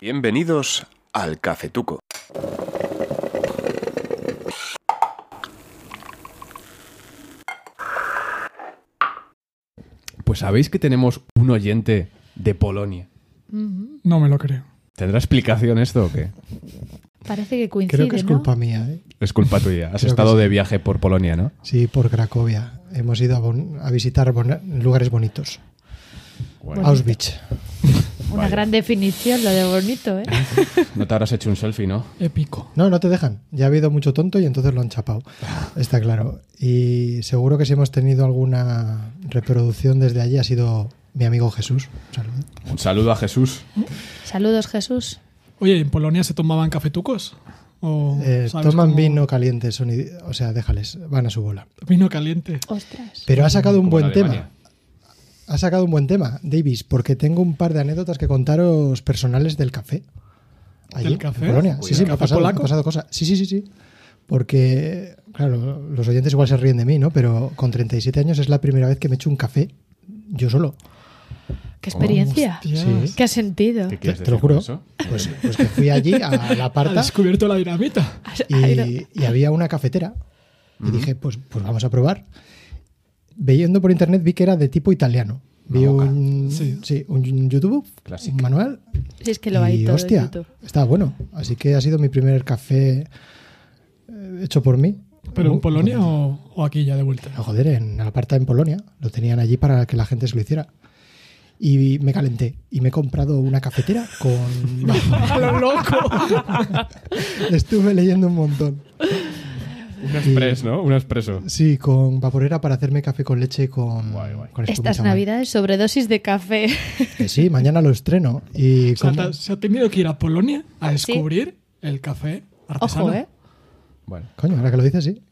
Bienvenidos al Cafetuco. Pues sabéis que tenemos un oyente de Polonia. No me lo creo. ¿Tendrá explicación esto o qué? Parece que coincide, Creo que es ¿no? culpa mía, ¿eh? Es culpa tuya. Has Creo que estado sí. de viaje por Polonia, ¿no? Sí, por Cracovia. Hemos ido a, bon- a visitar lugares bonitos. Bueno, Auschwitz. Una Vaya. gran definición, lo de bonito, ¿eh? no te habrás hecho un selfie, ¿no? Épico. No, no te dejan. Ya ha habido mucho tonto y entonces lo han chapado. Está claro. Y seguro que si hemos tenido alguna reproducción desde allí ha sido mi amigo Jesús. Un saludo. Un saludo a Jesús. Saludos, Jesús. Oye, ¿en Polonia se tomaban cafetucos? ¿O Eh, toman cómo- vino caliente, son o sea, déjales, van a su bola. Vino caliente. Ostras. Pero ha sacado un buen en tema. Ha sacado un buen tema, Davis, porque tengo un par de anécdotas que contaros personales del café. Allí, ¿Del café? En Polonia. Sí, sí, me ¿Café ha pasado, me ha polaco? pasado cosas. Sí, sí, sí, sí. Porque, claro, los oyentes igual se ríen de mí, ¿no? Pero con 37 años es la primera vez que me echo un café yo solo. ¿Qué experiencia? Sí. ¿Qué sentido? ¿Qué Te, te lo juro. Pues, pues que fui allí a la Ha parta descubierto la dinamita. y, y había una cafetera. Y dije, pues, pues vamos a probar. Viendo por internet vi que era de tipo italiano. Vi un, Sí. sí, un YouTube, Clásico. un manual. Si es que lo hay y todo en hostia, YouTube. estaba bueno. Así que ha sido mi primer café eh, hecho por mí. ¿Pero en Uh, Polonia o, o aquí ya de vuelta? no, joder, en la parta en Polonia. Lo tenían allí para que la gente se lo hiciera. Y me calenté. Y me he comprado una cafetera con... ¡A lo loco! Estuve leyendo un montón. Un express, ¿no? Un expreso. Sí, con vaporera para hacerme café con leche con, Guay, guay. con Estas navidades, sobredosis de café. Que sí, mañana lo estreno. Y O sea, como- te- se ha tenido que ir a Polonia a descubrir el café artesano. Ojo, ¿eh? Bueno, Coño, ahora que lo dices, sí.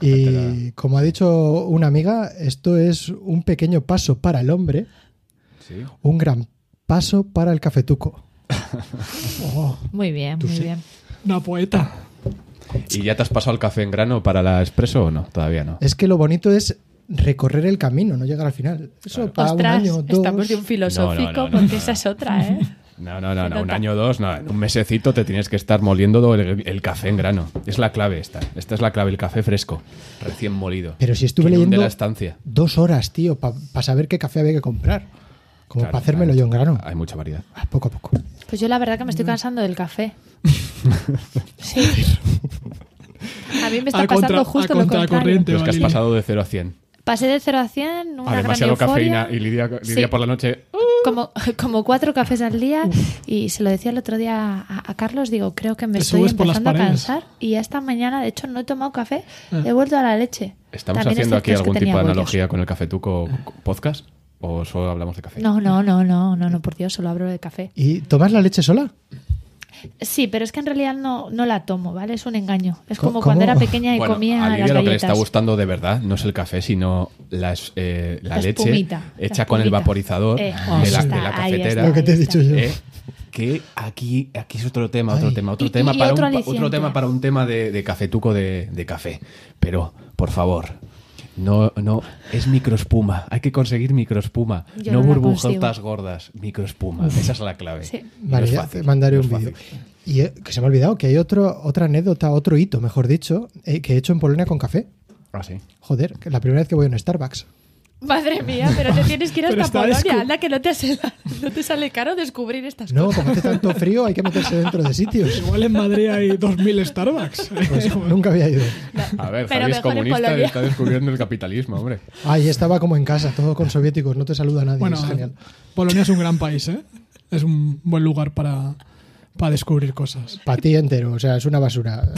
Y como ha dicho una amiga, esto es un pequeño paso para el hombre, Sí. un gran paso para el cafetuco. Oh, Muy bien, muy sí. bien. una poeta. ¿Y ya te has pasado el café en grano para la expreso o no? Todavía no. Es que lo bonito es recorrer el camino, no llegar al final. Eso para Ostras, un año, dos. estamos de un filosófico No, no, no, no, porque no. esa es otra, ¿eh? No, no, no, no. Un año o dos, no. En un mesecito te tienes que estar moliendo el, el café en grano. Es la clave esta. Esta es la clave, el café fresco, recién molido. Pero si estuve leyendo la estancia. dos horas, tío, para saber qué café había que comprar. Como Claro, para hacérmelo hay- yo en grano. Hay mucha variedad. Ah, Poco a poco. Pues yo la verdad que me estoy cansando del café. Sí. A mí me está A pasando contra- justo a lo contrario. Es que has pasado de 0 a 100. Pasé de 0 a 100, una A gran demasiado euforia. cafeína y Lidia, Lidia Sí. por la noche. Como, como cuatro cafés al día y se lo decía el otro día a, a Carlos, digo, creo que me estoy empezando a cansar y esta mañana, de hecho, no he tomado café, Ah. he vuelto a la leche. ¿Estamos También haciendo aquí es que algún tipo de bollos. analogía con el Cafetuco podcast? ¿O solo hablamos de café? No, no, no, no, no, no, por Dios, solo hablo de café. ¿Y tomas la leche sola? Sí, pero es que en realidad no, no la tomo, ¿vale? Es un engaño. Es ¿Cómo- como cuando cómo? era pequeña y Bueno, comía a las Lidia lo que le está galletas. gustando de verdad no es el café, sino las, eh, la, La leche espumita, hecha la con el vaporizador Eh, de, la, ahí de está, la cafetera. está, Lo que te he dicho está. yo. Eh, que aquí, aquí es otro tema, otro Ay. tema, otro Y- tema y para otro un, otro tema para un tema de, de cafetuco de, de café. Pero, por favor, no, no, es microespuma. Hay que conseguir microespuma. Yo no no burbujotas gordas, microespuma. Esa es la clave. Sí. Vale, ya fácil, te mandaré no un vídeo. fácil. Y eh, que se me ha olvidado que hay otro, otra anécdota, otro hito, mejor dicho, eh, que he hecho en Polonia con café. Ah, sí. Joder, que la primera vez que voy a un Starbucks. Madre mía, pero te tienes que ir hasta Polonia. descu- Anda, que no te, hace- no te sale caro descubrir estas No, cosas. como hace tanto frío hay que meterse dentro de sitios. Igual en Madrid hay 2.000 Starbucks. Pues nunca había ido. A ver, Pero Javi es comunista y está descubriendo el capitalismo, hombre. Ahí estaba como en casa, todo con soviéticos, no te saluda nadie. bueno, es genial. Polonia es un gran país, ¿eh? Es un buen lugar para, para descubrir cosas. Para ti entero, o sea, es una basura.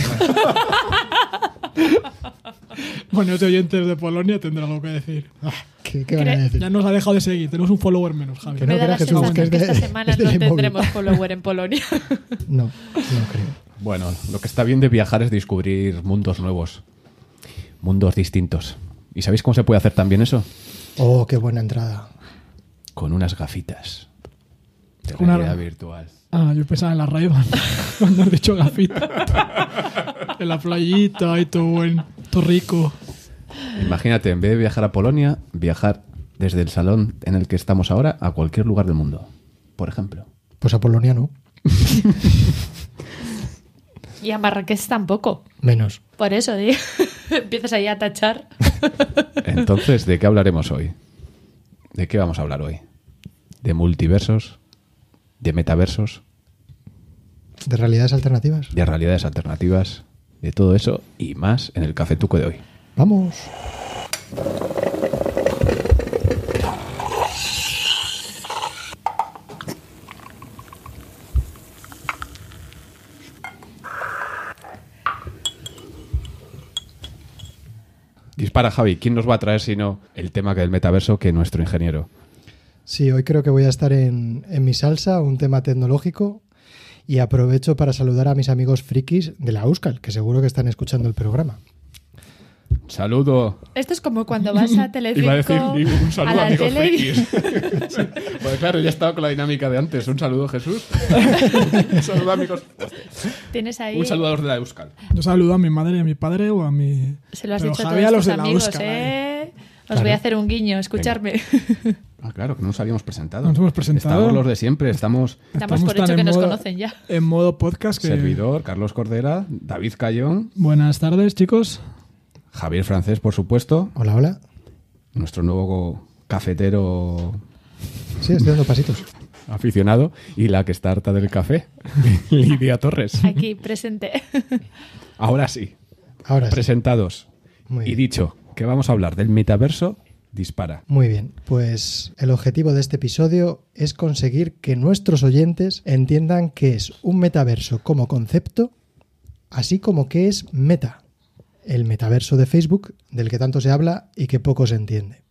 Bueno, los oyentes de Polonia tendrán algo que decir. Ah, ¿Qué, qué van a decir? Ya nos ha dejado de seguir. Tenemos un follower menos, Javi. Que no Me da creas, la Jesús, sensación que es que, de- esta semana es no tendremos follower en Polonia. No, no creo. Bueno, lo que está bien de viajar es descubrir mundos nuevos, mundos distintos. ¿Y sabéis cómo se puede hacer también eso? Oh, qué buena entrada. Con unas gafitas de Una- realidad virtual. Ah, yo pensaba en la ray cuando has dicho gafita. en la playita y todo buen, rico. Imagínate, en vez de viajar a Polonia, viajar desde el salón en el que estamos ahora a cualquier lugar del mundo. Por ejemplo. Pues a Polonia no. Y a Marrakech tampoco. Menos. Por eso. Empiezas ahí a tachar. Entonces, ¿de qué hablaremos hoy? ¿De qué vamos a hablar hoy? ¿De multiversos? ¿De metaversos? De realidades alternativas. ¿De realidades alternativas? De todo eso y más en el cafetuco de hoy. Vamos. Dispara, Javi. ¿Quién nos va a traer sino el tema del metaverso que nuestro ingeniero? Sí, hoy creo que voy a estar en, en mi salsa, un tema tecnológico. Y aprovecho para saludar a mis amigos frikis de la Euskal, que seguro que están escuchando el programa. Saludo. Esto es como cuando vas a Telecinco Iba a decir un saludo, a la amigos tele frikis. Pues claro, ya estaba con la dinámica de antes. Un saludo, Jesús. un saludo, amigos. Tienes ahí. Un saludo a los de la Euskal. Yo saludo a mi madre y a mi padre o a mi. Se lo has Pero dicho a todos a los de la amigos, Euskal, ¿eh? Os Claro. voy a hacer un guiño, escucharme. Ah, claro, que no nos habíamos presentado. No nos hemos presentado. Estamos los de siempre. Estamos Estamos por hecho que nos conocen ya. En modo podcast. Que... servidor, Carlos Cordera, David Cayón, Buenas tardes, chicos. Javier Francés, por supuesto, Hola, hola. nuestro nuevo cafetero Sí, estoy dando pasitos. aficionado, y la que está harta del café, Lidia Torres. Aquí, presente. Ahora sí, Ahora sí. presentados Muy y bien. dicho que vamos a hablar del metaverso, dispara. Muy bien, pues el objetivo de este episodio es conseguir que nuestros oyentes entiendan qué es un metaverso como concepto, así como qué es Meta, el metaverso de Facebook del que tanto se habla y que poco se entiende.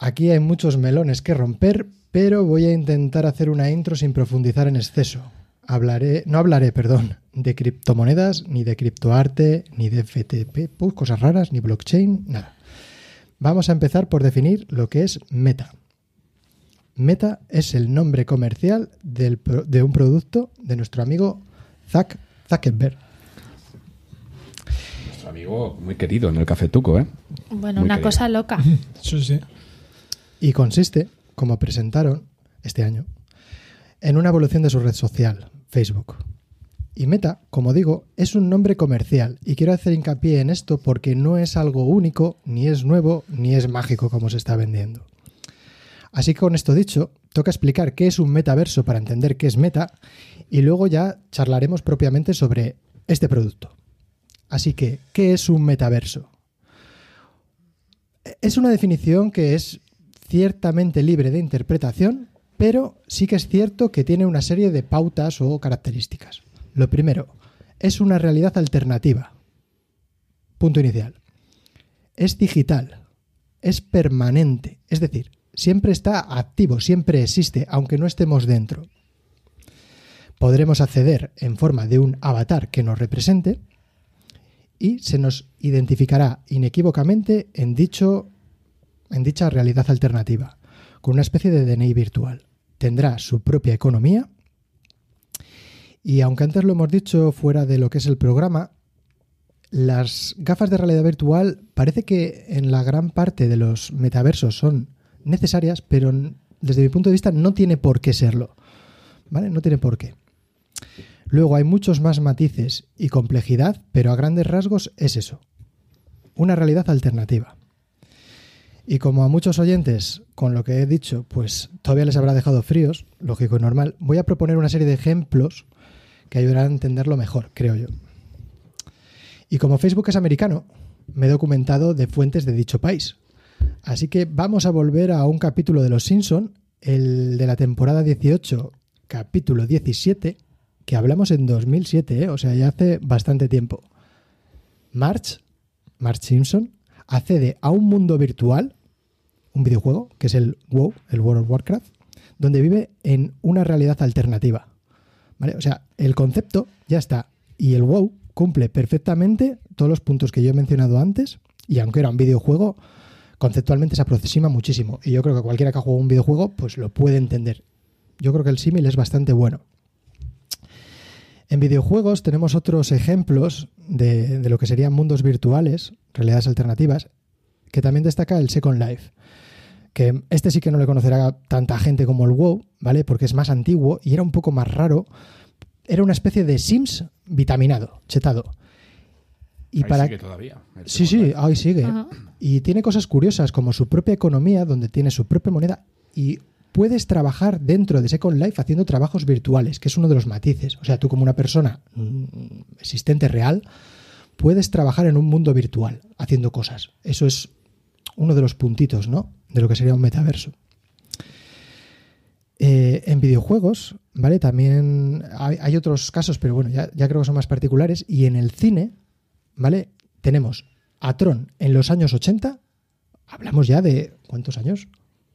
Aquí hay muchos melones que romper, pero voy a intentar hacer una intro sin profundizar en exceso. Hablaré, no hablaré, perdón, de criptomonedas, ni de criptoarte, ni de FTP, pues, cosas raras, ni blockchain, nada. Vamos a empezar por definir lo que es Meta. Meta es el nombre comercial del de un producto de nuestro amigo Zack Zuckerberg. Nuestro amigo muy querido en el cafetuco, ¿eh? Bueno, Muy una querido. cosa loca. Sí, sí. Y consiste, como presentaron este año, en una evolución de su red social, Facebook. Y Meta, como digo, es un nombre comercial y quiero hacer hincapié en esto porque no es algo único, ni es nuevo, ni es mágico como se está vendiendo. Así que con esto dicho, toca explicar qué es un metaverso para entender qué es Meta y luego ya charlaremos propiamente sobre este producto. Así que, ¿qué es un metaverso? Es una definición que es ciertamente libre de interpretación, pero sí que es cierto que tiene una serie de pautas o características. Lo primero, es una realidad alternativa. Punto inicial. Es digital, es permanente, es decir, siempre está activo, siempre existe, aunque no estemos dentro. Podremos acceder en forma de un avatar que nos represente y se nos identificará inequívocamente en dicho en dicha realidad alternativa, con una especie de DNI virtual. Tendrá su propia economía y aunque antes lo hemos dicho fuera de lo que es el programa, las gafas de realidad virtual parece que en la gran parte de los metaversos son necesarias, pero desde mi punto de vista no tiene por qué serlo. ¿Vale? No tiene por qué. Luego hay muchos más matices y complejidad, pero a grandes rasgos es eso. Una realidad alternativa. Y como a muchos oyentes, con lo que he dicho, pues todavía les habrá dejado fríos, lógico y normal, voy a proponer una serie de ejemplos que ayudarán a entenderlo mejor, creo yo. Y como Facebook es americano, me he documentado de fuentes de dicho país. Así que vamos a volver a un capítulo de Los Simpson, el de la temporada 18, capítulo 17, que hablamos en 2007, ¿eh? o sea, ya hace bastante tiempo. March, March Simpson, accede a un mundo virtual, un videojuego, que es el WoW, el World of Warcraft, donde vive en una realidad alternativa. ¿Vale? O sea, el concepto ya está. Y el WoW cumple perfectamente todos los puntos que yo he mencionado antes. Y aunque era un videojuego, conceptualmente se aproxima muchísimo. Y yo creo que cualquiera que ha jugado un videojuego, pues lo puede entender. Yo creo que el símil es bastante bueno. En videojuegos tenemos otros ejemplos de, de lo que serían mundos virtuales, realidades alternativas, que también destaca el Second Life. Que este sí que no le conocerá tanta gente como el WoW, ¿vale? Porque es más antiguo y era un poco más raro. Era una especie de Sims vitaminado, chetado. Y Ahí para sigue todavía. Sí, sí, ahí sigue. Ajá. Y tiene cosas curiosas como su propia economía, donde tiene su propia moneda y puedes trabajar dentro de Second Life haciendo trabajos virtuales, que es uno de los matices. O sea, tú como una persona mm, existente real, puedes trabajar en un mundo virtual haciendo cosas. Eso es uno de los puntitos, ¿no? De lo que sería un metaverso. Eh, en videojuegos, ¿vale? También hay, hay otros casos, pero bueno, ya, ya creo que son más particulares. Y en el cine, ¿vale? Tenemos a Tron en los años 80, hablamos ya de, ¿cuántos años?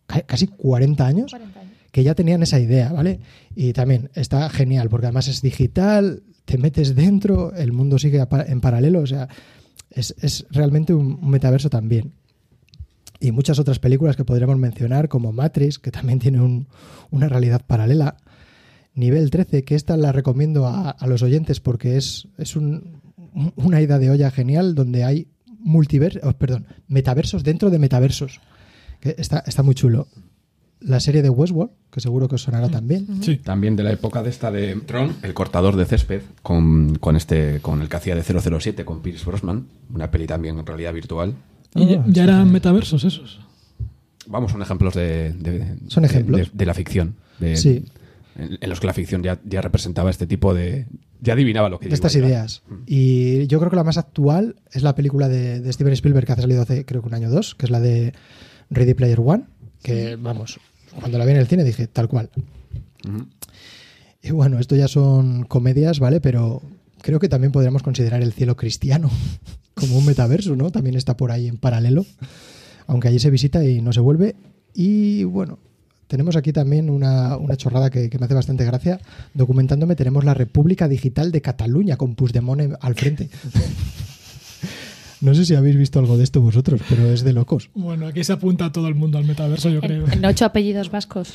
Ca- Casi 40 años, 40 años. que ya tenían esa idea, ¿vale? Y también está genial, porque además es digital, te metes dentro, el mundo sigue en paralelo, o sea, es, es realmente un, un metaverso también. Y muchas otras películas que podríamos mencionar, como Matrix, que también tiene un- una realidad paralela. Nivel 13, que esta la recomiendo a, a los oyentes porque es, es un- una ida de olla genial donde hay multiver oh, perdón, metaversos dentro de metaversos. Que está, está muy chulo. La serie de Westworld, que seguro que os sonará también. Sí. También de la época de esta de Tron, el cortador de césped, con, con este, con el que hacía de 007, con Pierce Brosnan, una peli también en realidad virtual. Y ya, eran metaversos esos. Vamos, son ejemplos de, de- Son ejemplos. de, de la ficción. de- Sí. En, en los que la ficción ya, ya representaba este tipo de. Ya adivinaba lo que de estas ideas. Y yo creo que la más actual es la película de, de Steven Spielberg que ha salido hace creo que un año o dos, que es la de Ready Player One, que vamos, cuando la vi en el cine dije tal cual. Y bueno, esto ya son comedias, ¿vale? Pero creo que también podríamos considerar el cielo cristiano como un metaverso, ¿no? También está por ahí en paralelo, aunque allí se visita y no se vuelve. Y bueno, tenemos aquí también una, una chorrada que, que me hace bastante gracia. Documentándome, tenemos la República Digital de Cataluña con Puigdemont al frente. No sé si habéis visto algo de esto vosotros, pero es de locos. Bueno, aquí se apunta todo el mundo al metaverso, yo creo. En, en ocho apellidos vascos.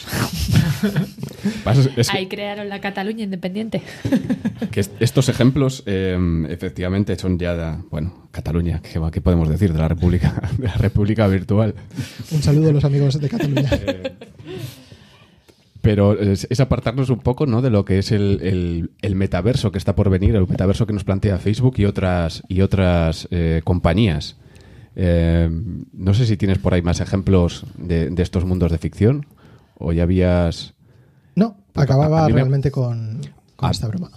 Ahí crearon la Cataluña independiente. que est- estos ejemplos, eh, efectivamente, son ya. de- bueno, Cataluña, ¿qué, podemos decir de la República, de la República Virtual? Un saludo a los amigos de Cataluña. Pero es, es apartarnos un poco ¿no? de lo que es el, el- el metaverso que está por venir, el metaverso que nos plantea Facebook y otras, y otras eh, compañías. Eh, no sé si tienes por ahí más ejemplos de, de estos mundos de ficción o ya habías... No, Pues acababa me- realmente con, con esta broma.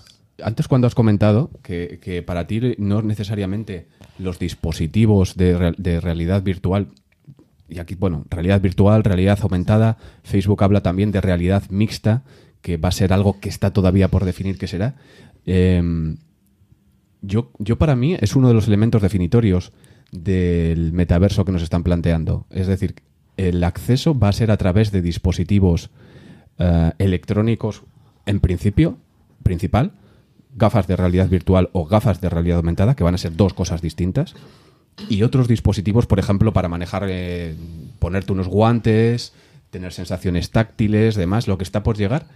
Antes cuando has comentado que, que para ti no necesariamente los dispositivos de, de realidad virtual, y aquí, bueno, realidad virtual, realidad aumentada, Facebook habla también de realidad mixta, que va a ser algo que está todavía por definir qué será. Eh, yo, yo para mí es uno de los elementos definitorios del metaverso que nos están planteando. Es decir, el acceso va a ser a través de dispositivos eh, electrónicos, en principio, principal, gafas de realidad virtual o gafas de realidad aumentada, que van a ser dos cosas distintas, y otros dispositivos, por ejemplo, para manejar, eh, ponerte unos guantes, tener sensaciones táctiles, demás, lo que está por llegar.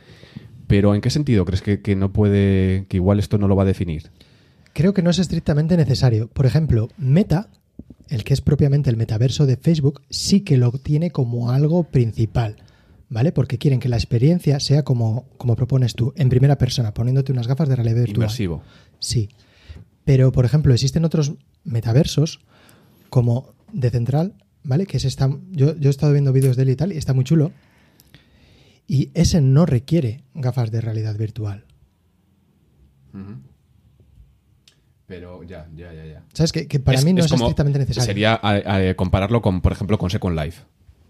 Pero ¿en qué sentido crees que, que no puede, que igual esto no lo va a definir? Creo que no es estrictamente necesario. Por ejemplo, Meta, el que es propiamente el metaverso de Facebook, sí que lo tiene como algo principal, ¿vale? Porque quieren que la experiencia sea como, como propones tú, en primera persona, poniéndote unas gafas de realidad virtual. Inmersivo. Sí. Pero, por ejemplo, existen otros metaversos como de Central, ¿vale? Que es esta, yo, yo he estado viendo vídeos de él y tal, y está muy chulo. Y ese no requiere gafas de realidad virtual. Pero ya, ya, ya, ya. ¿Sabes? Que, que para mí no es, como- estrictamente necesario. Sería a- a- compararlo con, por ejemplo, con Second Life,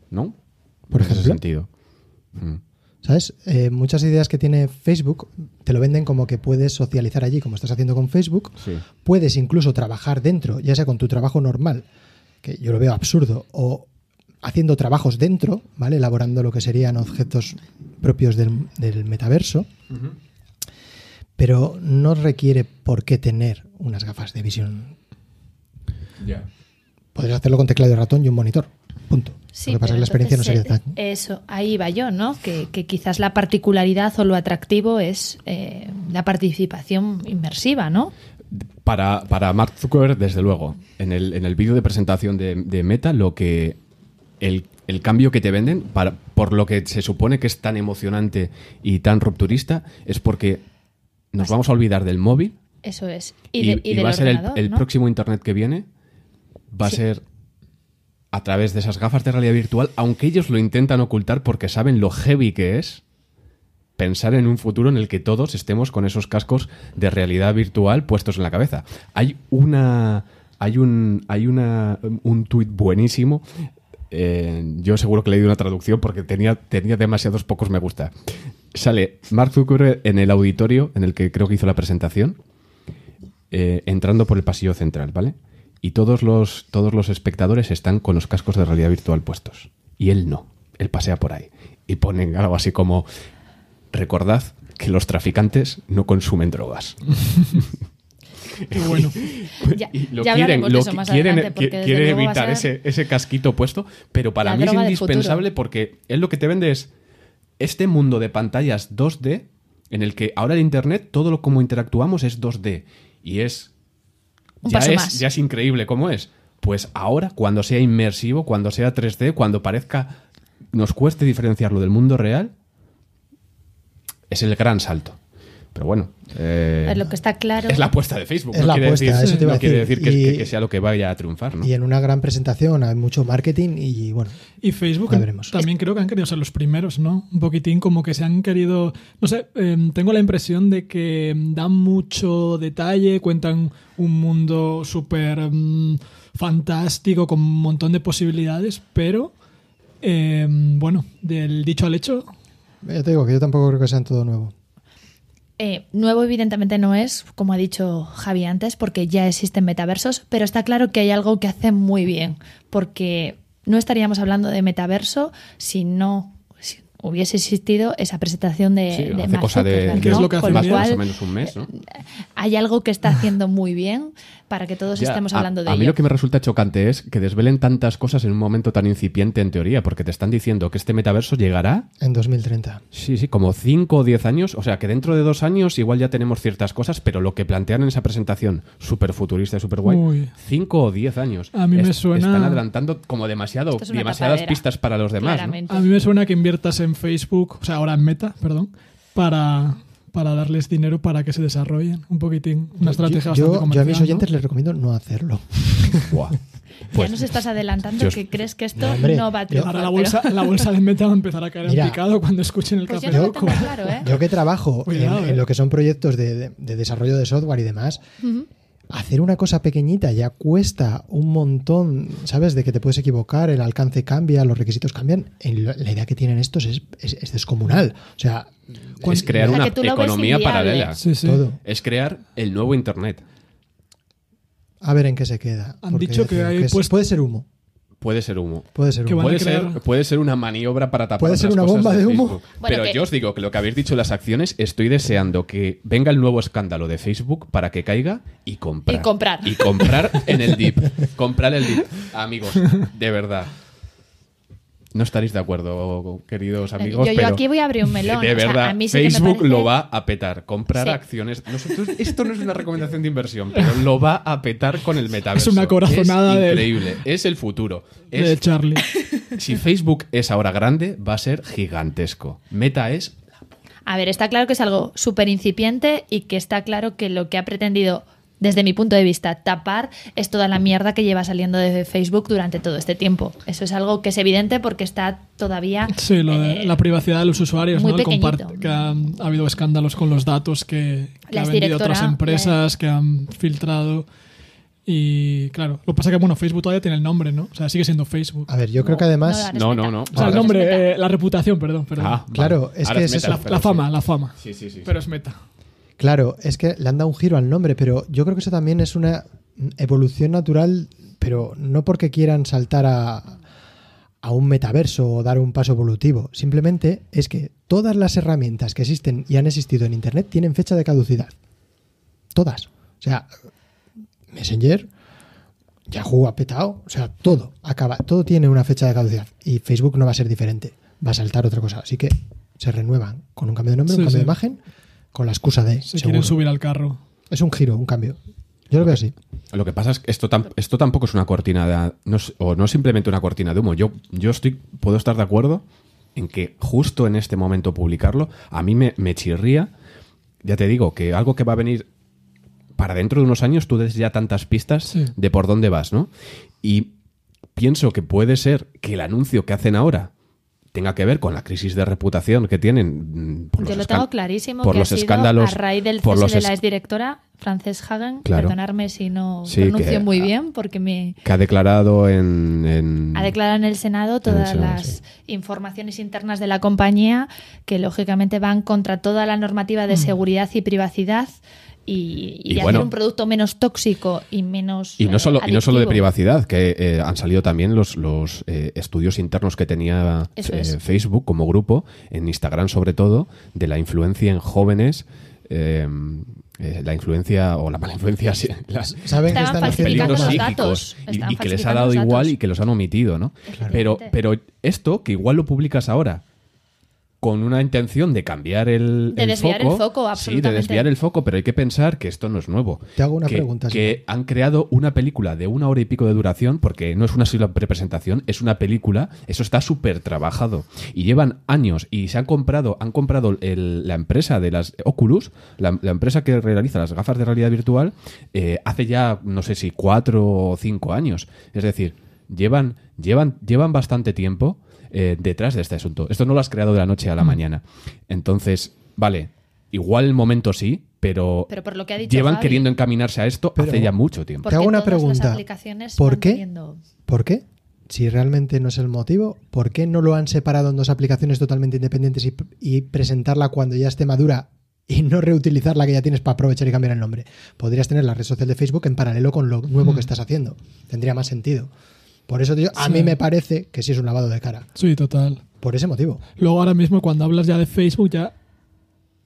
¿no? Por En ese sentido. Mm. ¿Sabes? Eh, muchas ideas que tiene Facebook te lo venden como que puedes socializar allí, como estás haciendo con Facebook. Sí. Puedes incluso trabajar dentro, ya sea con tu trabajo normal, que yo lo veo absurdo, o haciendo trabajos dentro, ¿vale? Elaborando lo que serían objetos propios del, del metaverso. Pero no requiere por qué tener unas gafas de visión. Ya. Podrías hacerlo con teclado y ratón y un monitor. Punto. Sí, lo que pasa es que la experiencia no sería entonces, tan. eh, Eso, ahí va yo, ¿no? Que, que quizás la particularidad o lo atractivo es eh, la participación inmersiva, ¿no? Para, para Mark Zuckerberg, desde luego, en el, en el vídeo de presentación de, de Meta, lo que el el cambio que te venden, para, por lo que se supone que es tan emocionante y tan rupturista, es porque nos vamos a olvidar del móvil Eso es. y, Y, de- y y del va a ser el, ordenador, el ¿no? próximo Internet que viene, va Sí. a ser a través de esas gafas de realidad virtual, aunque ellos lo intentan ocultar porque saben lo heavy que es pensar en un futuro en el que todos estemos con esos cascos de realidad virtual puestos en la cabeza. Hay una hay un hay una un tuit buenísimo eh, yo seguro que le di una traducción porque tenía, tenía demasiados pocos me gusta. Sale Mark Zuckerberg en el auditorio en el que creo que hizo la presentación, eh, entrando por el pasillo central, ¿vale? Y todos los, todos los espectadores están con los cascos de realidad virtual puestos. Y él no. Él pasea por ahí. Y ponen algo así como, recordad que los traficantes no consumen drogas. Qué bueno. Ya, Y lo ya quieren, lo eso qui- más quieren, quieren evitar ese, ese casquito puesto, pero para mí es indispensable porque él lo que te vende es este mundo de pantallas 2D en el que ahora el Internet, todo lo como interactuamos es 2D y es Un ya paso es, más. ya es increíble cómo es. Pues ahora, cuando sea inmersivo, cuando sea 3D, cuando parezca, nos cueste diferenciarlo del mundo real, es el gran salto. Pero bueno, eh, Lo que está claro. es la apuesta de Facebook. Es no la quiere apuesta, decir, eso te iba no a quiere decir. que, Y- que- que sea lo que vaya a triunfar, ¿no? Y en una gran presentación hay mucho marketing y bueno, Y Facebook veremos. también creo que han querido ser los primeros, ¿no? Un poquitín como que se han querido... No sé, eh, tengo la impresión de que dan mucho detalle, cuentan un mundo súper mm, fantástico, con un montón de posibilidades, pero, eh, bueno, del dicho al hecho, ya te digo que yo tampoco creo que sean todo nuevo. Eh, nuevo evidentemente no es, como ha dicho Javi antes, porque ya existen metaversos, pero está claro que hay algo que hace muy bien, porque no estaríamos hablando de metaverso si no hubiese existido esa presentación de, Sí, de hace Mark cosa de, Zuckerberg, ¿Qué es lo que hace más, o menos un mes, ¿no? hay algo que está haciendo muy bien para que todos Ya, estemos a- hablando de a, mí ello. lo que me resulta chocante es que desvelen tantas cosas en un momento tan incipiente en teoría, porque te están diciendo que este metaverso llegará, En 2030. sí, sí, como 5 o 10 años, o sea que dentro de dos años igual ya tenemos ciertas cosas, pero lo que plantean en esa presentación, súper futurista y súper guay, Uy. 5 o 10 años. A mí me suena- Están adelantando como demasiado, es demasiadas tapadera, pistas para los demás. a mí me suena que inviertas en Facebook, o sea, ahora en Meta, perdón, para, para darles dinero para que se desarrollen un poquitín. Una estrategia yo, bastante yo a comercial, mis ¿no? oyentes les recomiendo no hacerlo. Buah. ya Pues- nos estás adelantando yo- que crees que esto No, hombre, no va a yo- triunfar. Ahora la pero- bolsa, la bolsa de Meta va a empezar a caer Mira. en picado cuando escuchen el Pues yo café no tengo claro, ¿eh? Yo que trabajo en, Cuidado, en eh. lo que son proyectos de, de- de desarrollo de software y demás, hacer una cosa pequeñita ya cuesta un montón, ¿sabes? De que te puedes equivocar, el alcance cambia, los requisitos cambian. La idea que tienen estos es, es, es descomunal. O sea, Es crear O sea, una que economía paralela. Sí, sí. todo. Es crear el nuevo Internet. A ver en qué se queda. Han dicho que hay es- puesto- puede ser humo. Puede ser humo. Puede ser humo. Puede ser, puede ser una maniobra para tapar Puede ser una bomba de humo. Bueno, Pero que- yo os digo que lo que habéis dicho en las acciones, estoy deseando que venga el nuevo escándalo de Facebook para que caiga y comprar. Y comprar. Y comprar en el dip. comprar el dip. Amigos, de verdad. No estaréis de acuerdo, queridos amigos. yo, yo pero aquí voy a abrir un melón. De o sea, verdad, a mí sí que me Facebook parece- lo va a petar. Comprar Sí. acciones. Nosotros, esto no es una recomendación de inversión, pero lo va a petar con el metaverso. Es una corazonada Es increíble. Es el futuro. de Es Charlie. si Facebook es ahora grande, va a ser gigantesco. Meta es. A ver, está claro que es algo súper incipiente y que está claro que lo que ha pretendido, desde mi punto de vista, tapar es toda la mierda que lleva saliendo de Facebook durante todo este tiempo. Eso es algo que es evidente porque está todavía... Sí, lo de eh, la privacidad de los usuarios, muy ¿no? El que han- ha habido escándalos con los datos que, que La ha vendido otras empresas, que han filtrado. Y claro, lo que pasa es que bueno, Facebook todavía tiene el nombre, ¿no? O sea, sigue siendo Facebook. A ver, yo creo que además, no, No, no, o sea, el nombre, eh, la reputación, perdón, perdón. Ah, Claro, vale. es Ahora que es Meta, eso. la, la sí. fama, la fama. Sí, sí, sí. Pero es meta. Claro, es que le han dado un giro al nombre, pero yo creo que eso también es una evolución natural, pero no porque quieran saltar a, a un metaverso o dar un paso evolutivo. Simplemente es que todas las herramientas que existen y han existido en Internet tienen fecha de caducidad. Todas. O sea, Messenger, Yahoo ha petado, o sea, todo acaba, todo tiene una fecha de caducidad y Facebook no va a ser diferente, va a saltar otra cosa, así que se renuevan con un cambio de nombre, Sí, un cambio sí. de imagen, con la excusa de Se seguro. quieren subir al carro. Es un giro, un cambio. Yo lo veo así. Lo que pasa es que esto, tam- esto tampoco es una cortina de, no es- o no es simplemente una cortina de humo. Yo, yo estoy, puedo estar de acuerdo en que justo en este momento publicarlo, a mí me, me chirría, ya te digo, que algo que va a venir para dentro de unos años, tú des ya tantas pistas Sí. de por dónde vas, ¿no? Y pienso que puede ser que el anuncio que hacen ahora tenga que ver con la crisis de reputación que tienen. mm, por Yo los lo tengo clarísimo por que los ha sido escándalos, a raíz del por cese los de la exdirectora Frances Hagen. Claro. Perdonarme si no Sí, pronuncio muy bien porque me que ha declarado en, en- ha declarado en el Senado todas Senado, las sí. informaciones internas de la compañía que lógicamente van contra toda la normativa de seguridad y privacidad y, y Y de bueno- hacer un producto menos tóxico y menos Y no eh, solo, y no solo de privacidad, que eh, han salido también los, los eh, estudios internos que tenía eh. Facebook como grupo, en Instagram sobre todo, de la influencia en jóvenes, eh, eh, la influencia o la mala influencia, las, Saben que están falsificando peligros los datos. y, y que les ha dado igual y que los han omitido, ¿no? Pero, pero esto, que igual lo publicas ahora con una intención de cambiar el, De desviar el foco, Sí, de absolutamente. desviar el foco, pero hay que pensar que esto no es nuevo. Te hago una que, pregunta, Que han creado una película de una hora y pico de duración, porque no es una sola representación, es una película, eso está súper trabajado. Y llevan años y se han comprado, han comprado el- la empresa de las Oculus, la, la empresa que realiza las gafas de realidad virtual, eh, hace ya, no sé si cuatro o cinco años. Es decir, llevan, llevan, llevan bastante tiempo eh, detrás de este asunto. Esto no lo has creado de la noche a la mañana. Entonces, vale, igual el momento sí, pero, Pero por lo que ha dicho llevan Javi, queriendo encaminarse a esto Pero- hace ya mucho tiempo. Te hago una pregunta. ¿Por qué? teniendo- ¿Por qué? Si realmente no es el motivo, ¿por qué no lo han separado en dos aplicaciones totalmente independientes y, y presentarla cuando ya esté madura y no reutilizar la que ya tienes para aprovechar y cambiar el nombre? Podrías tener la red social de Facebook en paralelo con lo nuevo que estás haciendo. Tendría más sentido. Por eso, tío, a Sí. mí me parece que sí es un lavado de cara. Sí, total. Por ese motivo. Luego ahora mismo cuando hablas ya de Facebook ya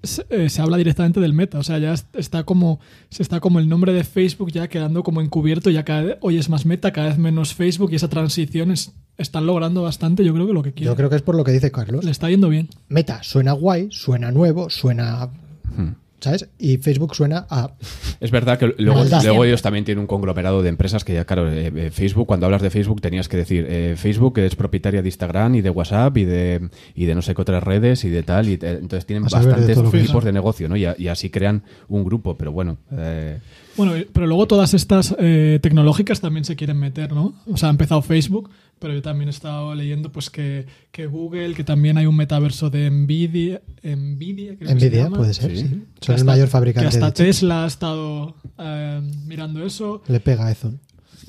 se, eh, se habla directamente del meta, o sea, ya es- está como se está como el nombre de Facebook ya quedando como encubierto, ya cada vez, hoy es más meta, cada vez menos Facebook y esa transición es- están logrando bastante, yo creo que lo que quieren. Yo creo que es por lo que dice Carlos. Le está yendo bien. Meta suena guay, suena nuevo, suena. ¿Sabes? Y Facebook suena a. Es verdad que luego, ellos también tienen un conglomerado de empresas que ya, claro, eh, eh, Facebook, cuando hablas de Facebook tenías que decir, eh, Facebook es propietaria de Instagram y de WhatsApp y de, y de no sé qué otras redes y de tal, y te- entonces tienen de bastantes tipos de negocio, ¿no? Y, a- y así crean un grupo, pero bueno. eh, Bueno, pero luego todas estas eh, tecnológicas también se quieren meter, ¿no? O sea, ha empezado Facebook, pero yo también he estado leyendo pues que, que Google, que también hay un metaverso de Nvidia, Nvidia, creo que se llama. puede ser, Sí. sí. Que Son el hasta- mayor Que fabricante hasta de chips. Tesla ha estado eh, mirando eso. Le pega a Ezon.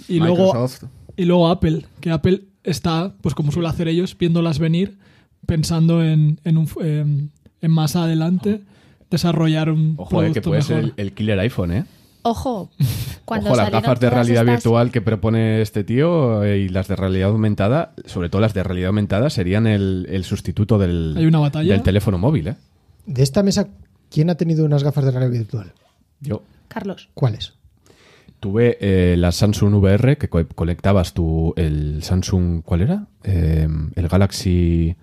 Y luego, y luego Apple, que Apple está, pues como suele hacer ellos, viéndolas venir, pensando en, en, un, en, en más adelante desarrollar un ojo, eh, que producto puede mejor. ser el, el killer iPhone, ¿eh? Ojo, cuando Ojo, las gafas de realidad estas- virtual que propone este tío eh, y las de realidad aumentada, sobre todo las de realidad aumentada, serían el, el sustituto del, Hay una batalla. del teléfono móvil, ¿eh? De esta mesa, ¿quién ha tenido unas gafas de realidad virtual? Yo Carlos, ¿Cuáles? tuve eh, la Samsung VR que co- conectabas tu el Samsung, ¿cuál era? Eh, el Galaxy,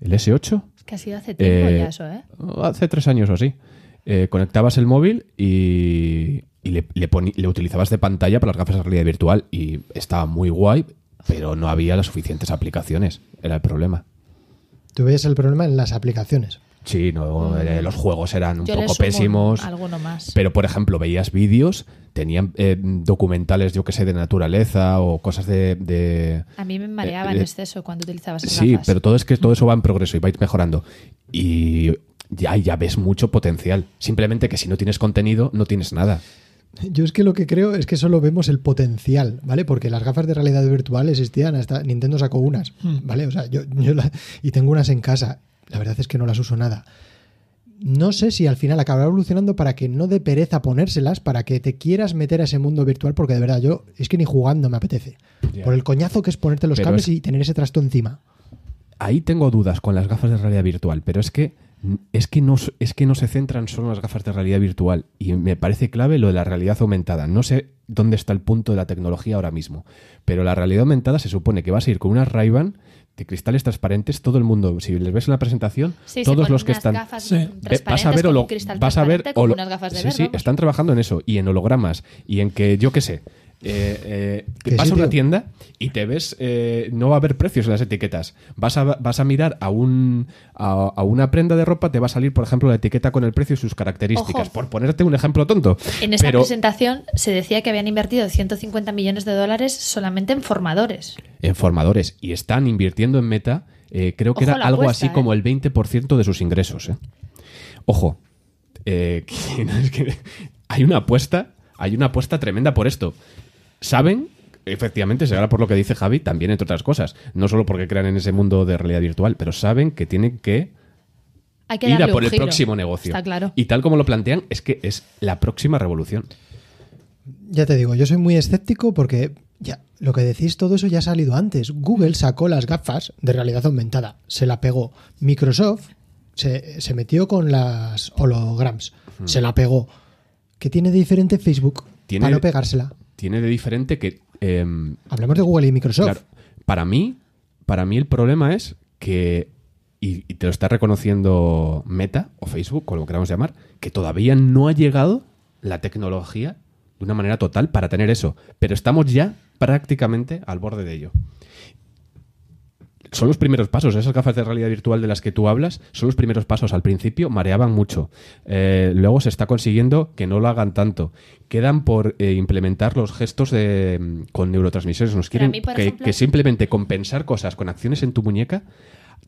el S8. es que ha sido hace tiempo Eh, ya eso, ¿eh? Hace tres años o así. Eh, conectabas el móvil y, y le, le poni- le utilizabas de pantalla para las gafas de realidad virtual y estaba muy guay, pero no había las suficientes aplicaciones. Era el problema. Tú ves el problema en las aplicaciones. Sí, no, eh, los juegos eran un Yo poco pésimos. Alguno más. Pero, por ejemplo, veías vídeos, tenían eh, documentales, yo que sé, de naturaleza o cosas de... de- A mí me mareaba eh, en exceso cuando utilizabas esas Sí, gafas. pero todo es que todo eso va en progreso y va a ir mejorando. Y ya, ya ves mucho potencial. Simplemente que si no tienes contenido, no tienes nada. Yo es que lo que creo es que solo vemos el potencial, ¿vale? Porque las gafas de realidad virtual existían, hasta Nintendo sacó unas, Hmm. ¿vale? O sea, yo, yo la- y tengo unas en casa. La verdad es que no las uso nada. No sé si al final acabará evolucionando para que no dé pereza ponérselas, para que te quieras meter a ese mundo virtual, porque de verdad yo es que ni jugando me apetece. Ya. Por el coñazo que es ponerte los Pero cables es- y tener ese trasto encima. Ahí tengo dudas con las gafas de realidad virtual, pero es que es que no es que no se centran solo en las gafas de realidad virtual y me parece clave lo de la realidad aumentada. No sé dónde está el punto de la tecnología ahora mismo, pero la realidad aumentada se supone que vas a ir con unas Ray-Ban de cristales transparentes, todo el mundo, si les ves en la presentación, Sí, todos los que están... gafas Sí. Vas a ver un cristal vas a ver gafas de sí, ver, sí, están trabajando en eso y en hologramas y en que yo qué sé eh, eh, vas sí, a una tío. tienda y te ves eh, no va a haber precios en las etiquetas vas a, vas a mirar a un a, a una prenda de ropa te va a salir por ejemplo la etiqueta con el precio y sus características Ojo. por ponerte un ejemplo tonto En esta pero presentación se decía que habían invertido 150 millones de dólares solamente en formadores. en formadores y están invirtiendo en Meta eh, creo que Ojo era algo apuesta, así como el 20% de sus ingresos ¿eh? ojo eh, hay una apuesta hay una apuesta tremenda por esto saben efectivamente será por lo que dice Javi también entre otras cosas no solo porque crean en ese mundo de realidad virtual pero saben que tienen que Hay que ir a por el giro. próximo negocio Está claro. y tal como lo plantean es que es la próxima revolución Ya te digo, yo soy muy escéptico porque ya lo que decís, todo eso ya ha salido antes. Google sacó las gafas de realidad aumentada, se la pegó. Microsoft se, se metió con las holograms, se la pegó. ¿Qué tiene de diferente Facebook Tiene- para no pegársela? Tiene de diferente que em, Hablamos de Google y Microsoft. Claro, para mí, para mí el problema es que, y, y te lo está reconociendo Meta o Facebook, o lo queramos llamar, que todavía no ha llegado la tecnología de una manera total para tener eso. Pero estamos ya prácticamente al borde de ello. Son los primeros pasos, esas gafas de realidad virtual de las que tú hablas, son los primeros pasos. Al principio mareaban mucho. Eh, luego se está consiguiendo que no lo hagan tanto. Quedan por eh, implementar los gestos de, mm, con neurotransmisores. Nos quieren mí, por que, ejemplo- que simplemente compensar cosas con acciones en tu muñeca,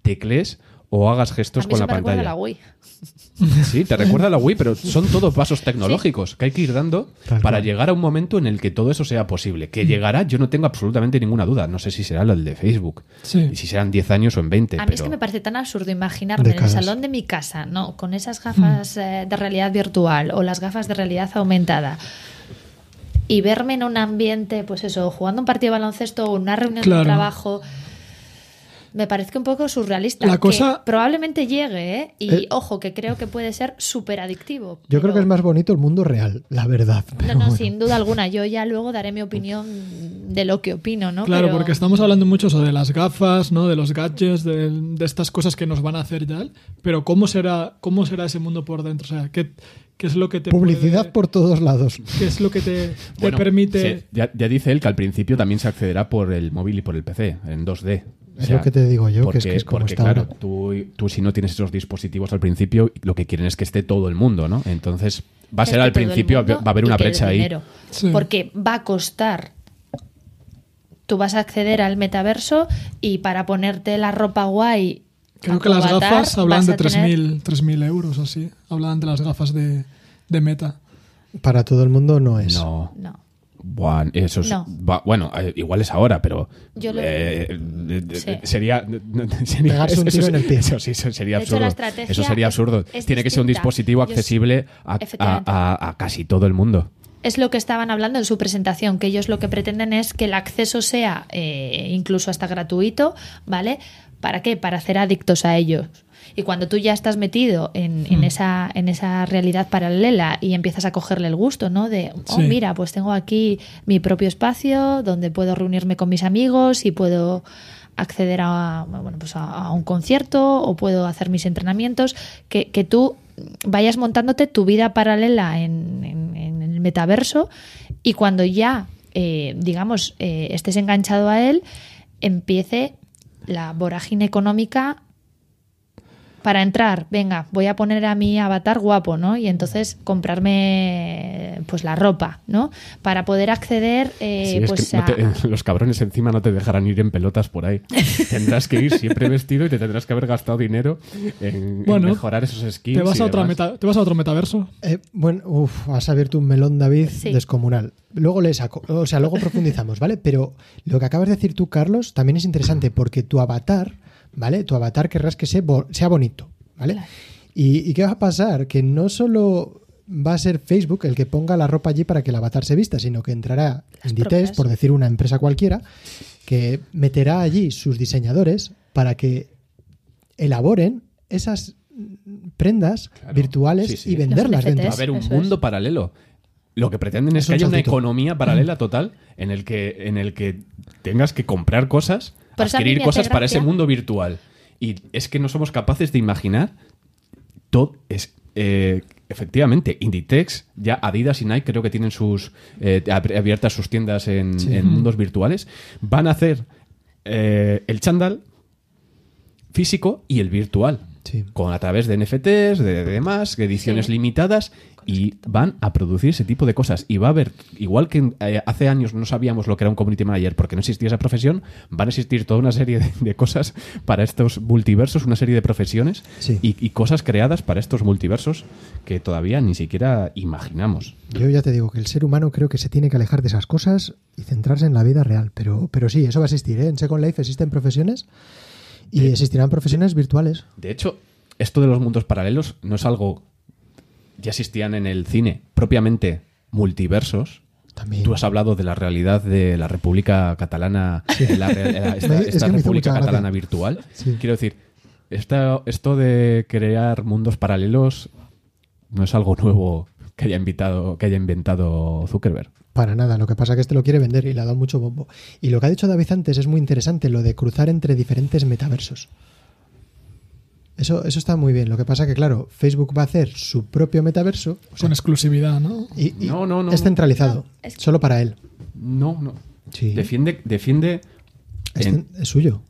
teclees o hagas gestos a mí con eso la me recuerda a pantalla. la Wii. Sí, te recuerda a la Wii, pero son todos pasos tecnológicos que hay que ir dando Tal para cual. llegar a un momento en el que todo eso sea posible. Que llegará, yo no tengo absolutamente ninguna duda. No sé si será el de Facebook, Sí. y si serán 10 años o en 20. A mí pero... es que me parece tan absurdo imaginarme en el salón de mi casa, ¿no? Con esas gafas eh, de realidad virtual o las gafas de realidad aumentada y verme en un ambiente, pues eso, jugando un partido de baloncesto o una reunión Claro. de trabajo. Me parece un poco surrealista. La que probablemente llegue, ¿eh? Y Eh. ojo, que creo que puede ser súper adictivo. Yo creo que es más bonito el mundo real, la verdad. No, pero no, bueno. sin duda alguna. Yo ya luego daré mi opinión de lo que opino, ¿no? Claro, Pero- porque estamos hablando mucho eso de las gafas, ¿no? De los gadgets, de, de estas cosas que nos van a hacer y tal. Pero ¿cómo será, cómo será ese mundo por dentro? O sea, ¿qué, qué es lo que te Publicidad puede- por todos lados. ¿Qué es lo que te, te Bueno, permite? se- ya, ya dice él que al principio también se accederá por el móvil y por el PC, en 2D. Es lo que te digo yo, que es que es como porque, está claro, ahora. tú, tú si no tienes esos dispositivos al principio, lo que quieren es que esté todo el mundo, ¿no? Entonces va a ser al principio, va a haber una brecha ahí. Sí. Porque va a costar. Tú vas a acceder al metaverso y para ponerte la ropa guay. Creo que las avatar, gafas hablan de a tener- 3.000 3.000 euros o así. Hablan de las gafas de, de meta. Para todo el mundo no es. No. No. Buah, eso es- No. va- bueno, eh, igual es ahora, pero Yo lo- eh, Sí. sería, sería- Pegarse un eso- tiro en el pie. Eso sí, eso sería hecho, absurdo. eso sería es- absurdo. es Tiene que ser un dispositivo Yo- accesible a, a- Efectivamente. a- a casi todo el mundo. Es lo que estaban hablando en su presentación, que ellos lo que pretenden es que el acceso sea eh, incluso hasta gratuito, ¿vale? ¿Para qué? Para hacer adictos a ellos. Y cuando tú ya estás metido en, Hmm. en esa, en esa realidad paralela y empiezas a cogerle el gusto, ¿no? De, oh, Sí. mira, pues tengo aquí mi propio espacio donde puedo reunirme con mis amigos y puedo acceder a, bueno, pues a, a un concierto o puedo hacer mis entrenamientos, que, que tú vayas montándote tu vida paralela en, en- en el metaverso y cuando ya, eh, digamos, eh, estés enganchado a él, empiece la vorágine económica para entrar, venga, voy a poner a mi avatar guapo, ¿no? Y entonces comprarme pues la ropa, ¿no? Para poder acceder eh, Sí, es pues a- los cabrones encima no te dejarán ir en pelotas por ahí. tendrás que ir siempre vestido y te tendrás que haber gastado dinero en, mejorar esos skins. ¿Te vas, y a otra demás. meta- ¿Te vas a otro metaverso? Eh, bueno, uf, has abierto un melón, David, Sí. descomunal. Luego le saco, o sea, luego profundizamos, ¿vale? Pero lo que acabas de decir tú, Carlos, también es interesante porque tu avatar, ¿vale? Tu avatar querrás que sea, bo- sea bonito, ¿vale? Claro. ¿Y, y qué va a pasar? Que no solo va a ser Facebook el que ponga la ropa allí para que el avatar se vista, sino que entrará Las Inditex, propias. por decir una empresa cualquiera, que meterá allí sus diseñadores para que elaboren esas prendas Claro. virtuales Sí, sí. y venderlas dentro. Va a haber un Eso mundo paralelo. Lo que pretenden es, Es que un haya una economía paralela total en el que en el que tengas que comprar cosas Por adquirir cosas para ese mundo virtual. Y es que no somos capaces de imaginar todo. Es, eh, efectivamente, Inditex, ya Adidas y Nike creo que tienen sus eh, ab- abiertas sus tiendas en, en mundos virtuales. Van a hacer eh, el chándal físico y el virtual. Sí. Con a través de NFTs, de, de demás, de ediciones Sí. limitadas, y van a producir ese tipo de cosas. Y va a haber, igual que eh, hace años no sabíamos lo que era un community manager porque no existía esa profesión, van a existir toda una serie de, de cosas para estos multiversos, una serie de profesiones Sí. y, y cosas creadas para estos multiversos que todavía ni siquiera imaginamos. Yo ya te digo que el ser humano creo que se tiene que alejar de esas cosas y centrarse en la vida real. Pero, pero sí, eso va a existir. ¿eh? En Second Life existen profesiones y existirán profesiones virtuales. De hecho, esto de los mundos paralelos no es algo. Ya existían en el cine, propiamente multiversos. También. Tú has hablado de la realidad de la República Catalana, de la esta, Es que República gracia. Catalana virtual. Sí. Quiero decir, esta- esto de crear mundos paralelos no es algo nuevo que haya, invitado, que haya inventado Zuckerberg. Para nada, lo que pasa es que este lo quiere vender y le ha dado mucho bombo. Y lo que ha dicho David antes es muy interesante, lo de cruzar entre diferentes metaversos. Eso, eso está muy bien. Lo que pasa que, claro, Facebook va a hacer su propio metaverso o sea, Con exclusividad, ¿no? y, y No, no, no, es centralizado, No, es- solo para él. No, no. Sí. Defiende, defiende Es, en- es suyo.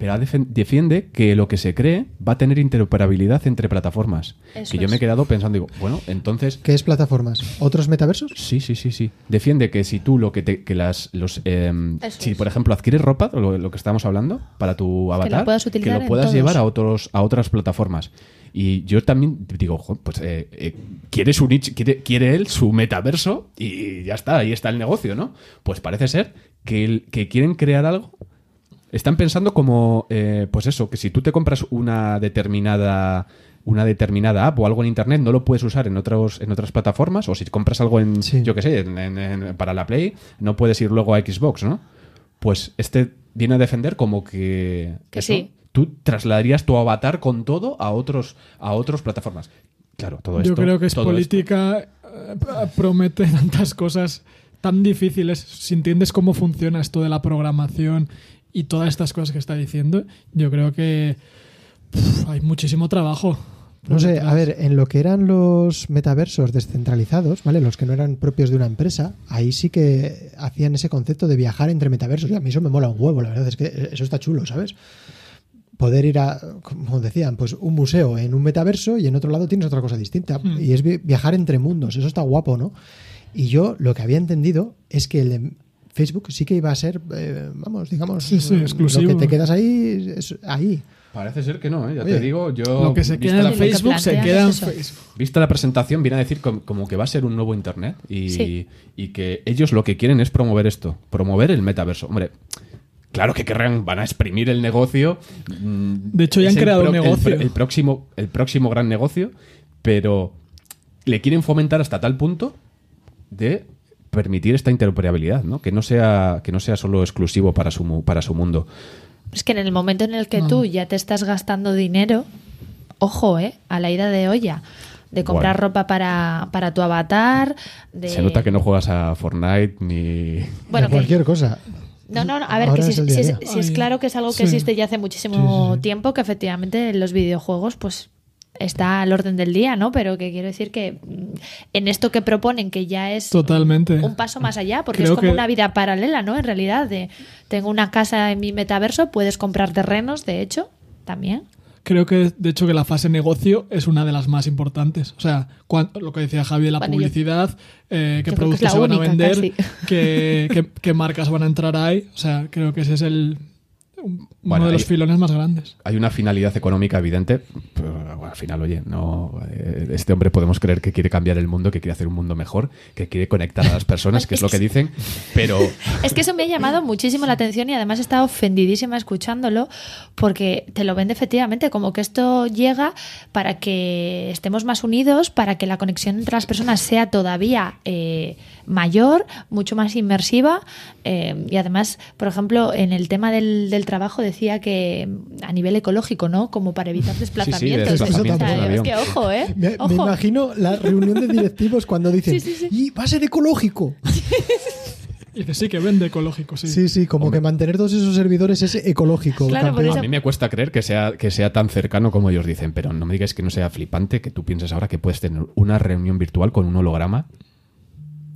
Pero defiende que lo que se cree va a tener interoperabilidad entre plataformas. Eso que yo me he quedado pensando, digo, bueno, entonces ¿Qué es plataformas? ¿Otros metaversos? Sí, sí, sí, sí. Defiende que si tú lo que te, que las los Eso si es. por ejemplo adquieres ropa, lo, lo que estamos hablando, para tu avatar, puedas utilizar lo en puedas todos. llevar a otros a otras plataformas. Y yo también digo, "Jo, pues eh, eh, quiere su nicho- quiere, quiere él su metaverso y ya está, ahí está el negocio, ¿no? Pues parece ser que, el- que quieren crear algo. Están pensando como, eh, pues eso, que si tú te compras una determinada una determinada app o algo en internet no lo puedes usar en otros en otras plataformas o si compras algo en Sí. yo qué sé en- en- en- para la Play no puedes ir luego a Xbox no pues este viene a defender como que, Que eso, sí. tú trasladarías tu avatar con todo a otros a otras plataformas claro todo esto Yo creo que es esto- política, eh, promete tantas cosas tan difíciles. Si entiendes cómo funciona esto de la programación y todas estas cosas que está diciendo, yo creo que hay muchísimo trabajo. No sé, detrás. a ver, en lo que eran los metaversos descentralizados, ¿vale? Los que no eran propios de una empresa, ahí sí que hacían ese concepto de viajar entre metaversos y a mí eso me mola un huevo, la verdad es que eso está chulo, ¿sabes? Poder ir a, como decían, pues un museo en un metaverso y en otro lado tienes otra cosa distinta. Hmm. Y es vi- viajar entre mundos, eso está guapo, ¿no? Y yo lo que había entendido es que el de Facebook sí que iba a ser, eh, vamos, digamos, Sí, sí, lo exclusivo. que te quedas ahí, es ahí. parece ser que no ¿eh? ya Oye, te digo yo Lo que se vista queda la en que Facebook se queda en. Facebook. Vista la presentación, viene a decir com- como, que va a ser un nuevo Internet y, Sí. y que ellos lo que quieren es promover esto, promover el metaverso. Hombre, claro que querrán, van a exprimir el negocio. mm, De hecho, ya han creado un el negocio. El, próximo, el próximo gran negocio, pero le quieren fomentar hasta tal punto de permitir esta interoperabilidad, ¿no? Que no sea, que no sea solo exclusivo para su, mu- para su mundo. Es que en el momento en el que tú ya te estás gastando dinero, ojo, ¿eh? A la ida de olla. De comprar Bueno. ropa para, para tu avatar. De... Se nota que no juegas a Fortnite ni... Bueno, que- cualquier cosa. No, no, no, a ver, Ahora que si, es claro que es algo que sí. existe ya hace muchísimo Sí, sí, sí. tiempo, que efectivamente en los videojuegos, pues está al orden del día, ¿no? Pero que quiero decir que en esto que proponen, que ya es Totalmente. un paso más allá, porque Creo es como que- una vida paralela, ¿no? En realidad, de tengo una casa en mi metaverso, puedes comprar terrenos, de hecho, también. Creo que, de hecho, que la fase negocio es una de las más importantes. O sea, lo que decía Javi de la Bueno, publicidad, eh, qué que productos la se van a vender, qué, qué- qué marcas van a entrar ahí. O sea, creo que ese es el Bueno, uno de los hay- filones más grandes. hay una finalidad económica evidente, pero bueno, al final, oye, no eh, este hombre podemos creer que quiere cambiar el mundo, que quiere hacer un mundo mejor, que quiere conectar a las personas, que es lo que dicen, pero Es que eso me ha llamado muchísimo la atención y además he estado ofendidísima escuchándolo porque te lo vende efectivamente como que esto llega para que estemos más unidos, para que la conexión entre las personas sea todavía eh, mayor, mucho más inmersiva eh, y además, por ejemplo, en el tema del, del trabajo decía que a nivel ecológico, ¿no? Como para evitar desplazamientos. desplazamientos O sea, en avión. es que ojo, ¿eh? Me, imagino la reunión de directivos cuando dicen, Sí, sí, sí. y va a ser ecológico. Y dice, sí, que vende ecológico, sí. Sí, sí, como que mantener todos esos servidores es ecológico. Claro, por campeón. eso- A mí me cuesta creer que sea, que sea tan cercano como ellos dicen, pero no me digas que no sea flipante que tú pienses ahora que puedes tener una reunión virtual con un holograma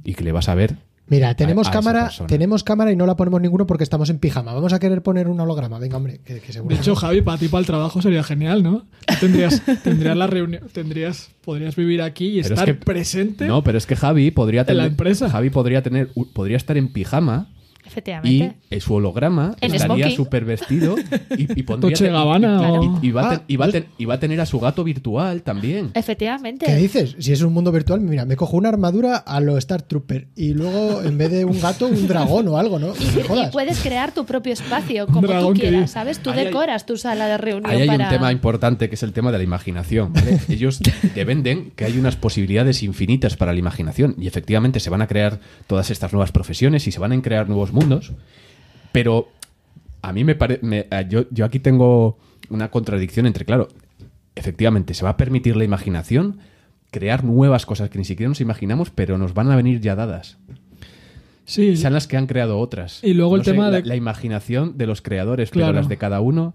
y que le vas a ver. Mira, tenemos a cámara, tenemos cámara y no la ponemos ninguno porque estamos en pijama. Vamos a querer poner un holograma. Venga, hombre, que, que seguro. De hecho, Javi, para ti, para el trabajo sería genial, ¿no? Tú tendrías, tendrías la reunión, tendrías, podrías vivir aquí y Pero es estar que- presente. No, pero es que Javi podría En tener. la empresa. Javi podría tener, podría estar en pijama Efectivamente. eh, su holograma En estaría súper vestido y, y pondría y- Gabbana y, y- y va a Ah, ten- y va a ten- y va a tener a su gato virtual también. Efectivamente. ¿Qué dices? Si es un mundo virtual, mira, me cojo una armadura a lo Star Trooper y luego en vez de un gato, un dragón o algo, ¿no? Y, y puedes crear tu propio espacio como tú quieras. ¿sabes? Tú Ahí hay- decoras tu sala de reunión Ahí hay para... un tema importante que es el tema de la imaginación. ¿vale? Ellos te venden que hay unas posibilidades infinitas para la imaginación y efectivamente se van a crear todas estas nuevas profesiones y se van a crear nuevos mundos, pero a mí me parece... Yo, yo aquí tengo una contradicción entre, claro, efectivamente se va a permitir la imaginación crear nuevas cosas que ni siquiera nos imaginamos, pero nos van a venir ya dadas. Sí, Sean las que han creado otras. Y luego el sé, tema la, de- la imaginación de los creadores, Claro. pero las de cada uno...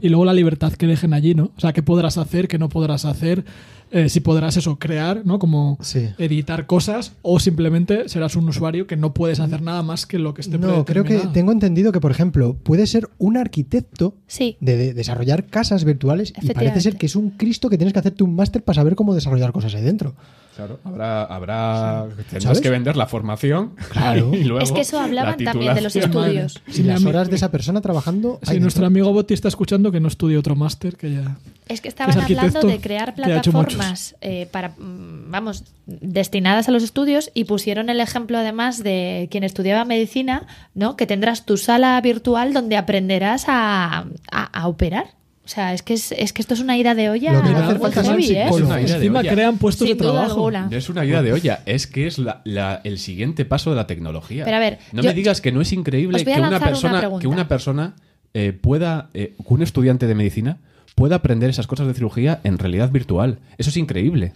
y luego la libertad que dejen allí, ¿no? O sea, qué podrás hacer, qué no podrás hacer, eh, si podrás eso, crear, ¿no? Como Sí. editar cosas o simplemente serás un usuario que no puedes hacer nada más que lo que esté No, creo que tengo entendido que, por ejemplo, puede ser un arquitecto Sí. de, de desarrollar casas virtuales y parece ser que es un Cristo que tienes que hacerte un máster para saber cómo desarrollar cosas ahí dentro. Claro, habrá, habrá tendrás ¿Sabes? que vender la formación. Claro. y luego Es que eso la hablaban también de los estudios. Mi las horas de esa persona trabajando. Si nuestro amigo Botti está escuchando, que no estudie otro máster, que ya... Es que estaban Que es hablando de crear plataformas eh, para, mm, vamos, destinadas a los estudios y pusieron el ejemplo además de quien estudiaba medicina, ¿no? Que tendrás tu sala virtual donde aprenderás a, a- a operar. O sea, es que, es, es que esto es una ida de olla Lo que falta son heavy, ¿eh? Es una idea de Encima olla. crean puestos Sin de trabajo. alguna. No es una idea de olla, es que es la- la- el siguiente paso de la tecnología. Pero a ver, no yo- me digas que no es increíble que una una persona, pregunta. que una persona eh, pueda, eh, que un estudiante de medicina pueda aprender esas cosas de cirugía en realidad virtual. Eso es increíble.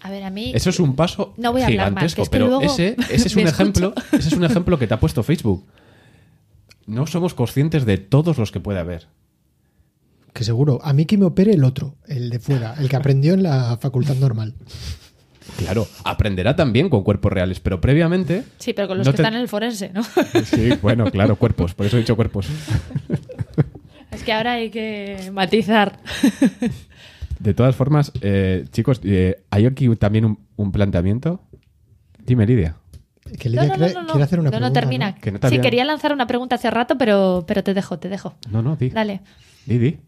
A ver, a mí... Eso es un paso No voy a hablar más, gigantesco, que es que pero ese, ese es un ejemplo, ese es un ejemplo que te ha puesto Facebook. No somos conscientes de todos los que puede haber. Que seguro. A mí que me opere el otro, el de fuera, el que aprendió en la facultad normal. Claro, aprenderá también con cuerpos reales, pero previamente. Sí, pero con los no que te- están en el forense, ¿no? Sí, bueno, claro, cuerpos, por eso he dicho cuerpos. es que ahora hay que matizar. De todas formas, eh, chicos, eh, hay aquí también un, un planteamiento. Dime, Lidia. Que No, Lidia no, no, quiere, no, no. quiere hacer una No, no, pregunta. termina. Que no te Sí, había- quería lanzar una pregunta hace rato, pero, pero te dejo, te dejo. No, no, di. Dale. Di, di.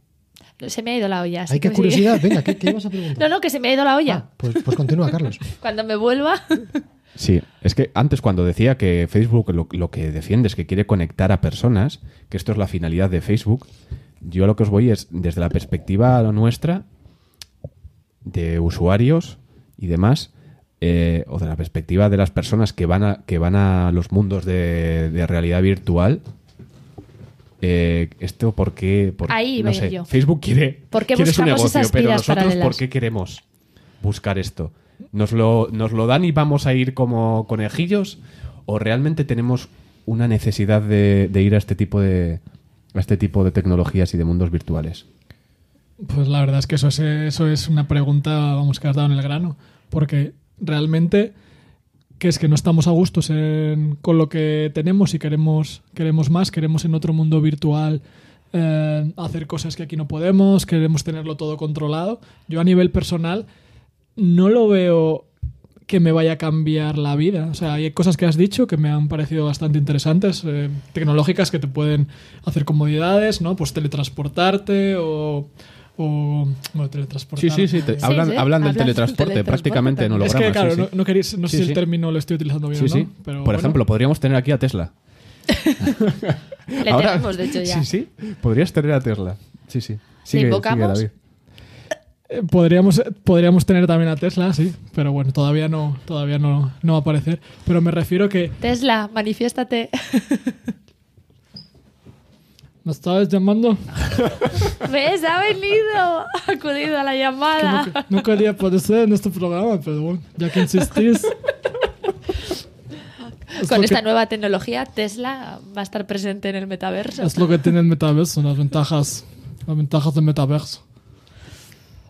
Se me ha ido la olla. Hay que curiosidad. Venga, ¿qué, qué ibas a preguntar? No, no, que se me ha ido la olla. Ah, pues, pues continúa, Carlos. Cuando me vuelva. Sí, es que antes cuando decía que Facebook lo, lo que defiende es que quiere conectar a personas, que esto es la finalidad de Facebook, yo lo que os voy es desde la perspectiva nuestra de usuarios y demás, eh, o de la perspectiva de las personas que van a, que van a los mundos de, de realidad virtual. Eh, esto por qué, por- Ahí no sé, yo. Facebook quiere, ¿Por qué quiere su negocio, esas pero nosotros paralelas? ¿por qué queremos buscar esto? ¿Nos lo, ¿Nos lo dan y vamos a ir como conejillos? ¿O realmente tenemos una necesidad de, de ir a este tipo de a este tipo de tecnologías y de mundos virtuales? Pues la verdad es que eso es, eso es una pregunta, vamos, que has dado en el grano. Porque realmente, que es que no estamos a gustos en- con lo que tenemos y queremos, queremos más, queremos en otro mundo virtual eh, hacer cosas que aquí no podemos, queremos tenerlo todo controlado. Yo a nivel personal no lo veo que me vaya a cambiar la vida. O sea, hay cosas que has dicho que me han parecido bastante interesantes, eh, tecnológicas que te pueden hacer comodidades, ¿no? Pues teletransportarte o... o bueno, teletransportarte. Sí, sí, sí. te- hablan, sí, hablan del hablan teletransporte, prácticamente en teletransporte Es holograma. que, claro, sí, no, sí. no queréis- no sé Sí, si el término lo estoy utilizando bien Sí, o sí. no. Pero Por bueno. ejemplo, podríamos tener aquí a Tesla. Le Ahora- tenemos, de hecho, ya. Sí, sí. Podrías tener a Tesla. Sí, sí. Sigue, invocamos? sigue, David. Eh, Podríamos, podríamos tener también a Tesla, sí, pero bueno, todavía no, todavía no, no va a aparecer. Pero me refiero que Tesla, manifiéstate. me estabas llamando. ¿Ves? Ha venido. Ha acudido a la llamada. no, no quería aparecer en este programa, pero bueno, ya que insistís. Es Con esta que- nueva tecnología, Tesla va a estar presente en el metaverso. Es lo que tiene el metaverso, las ventajas, las ventajas del metaverso.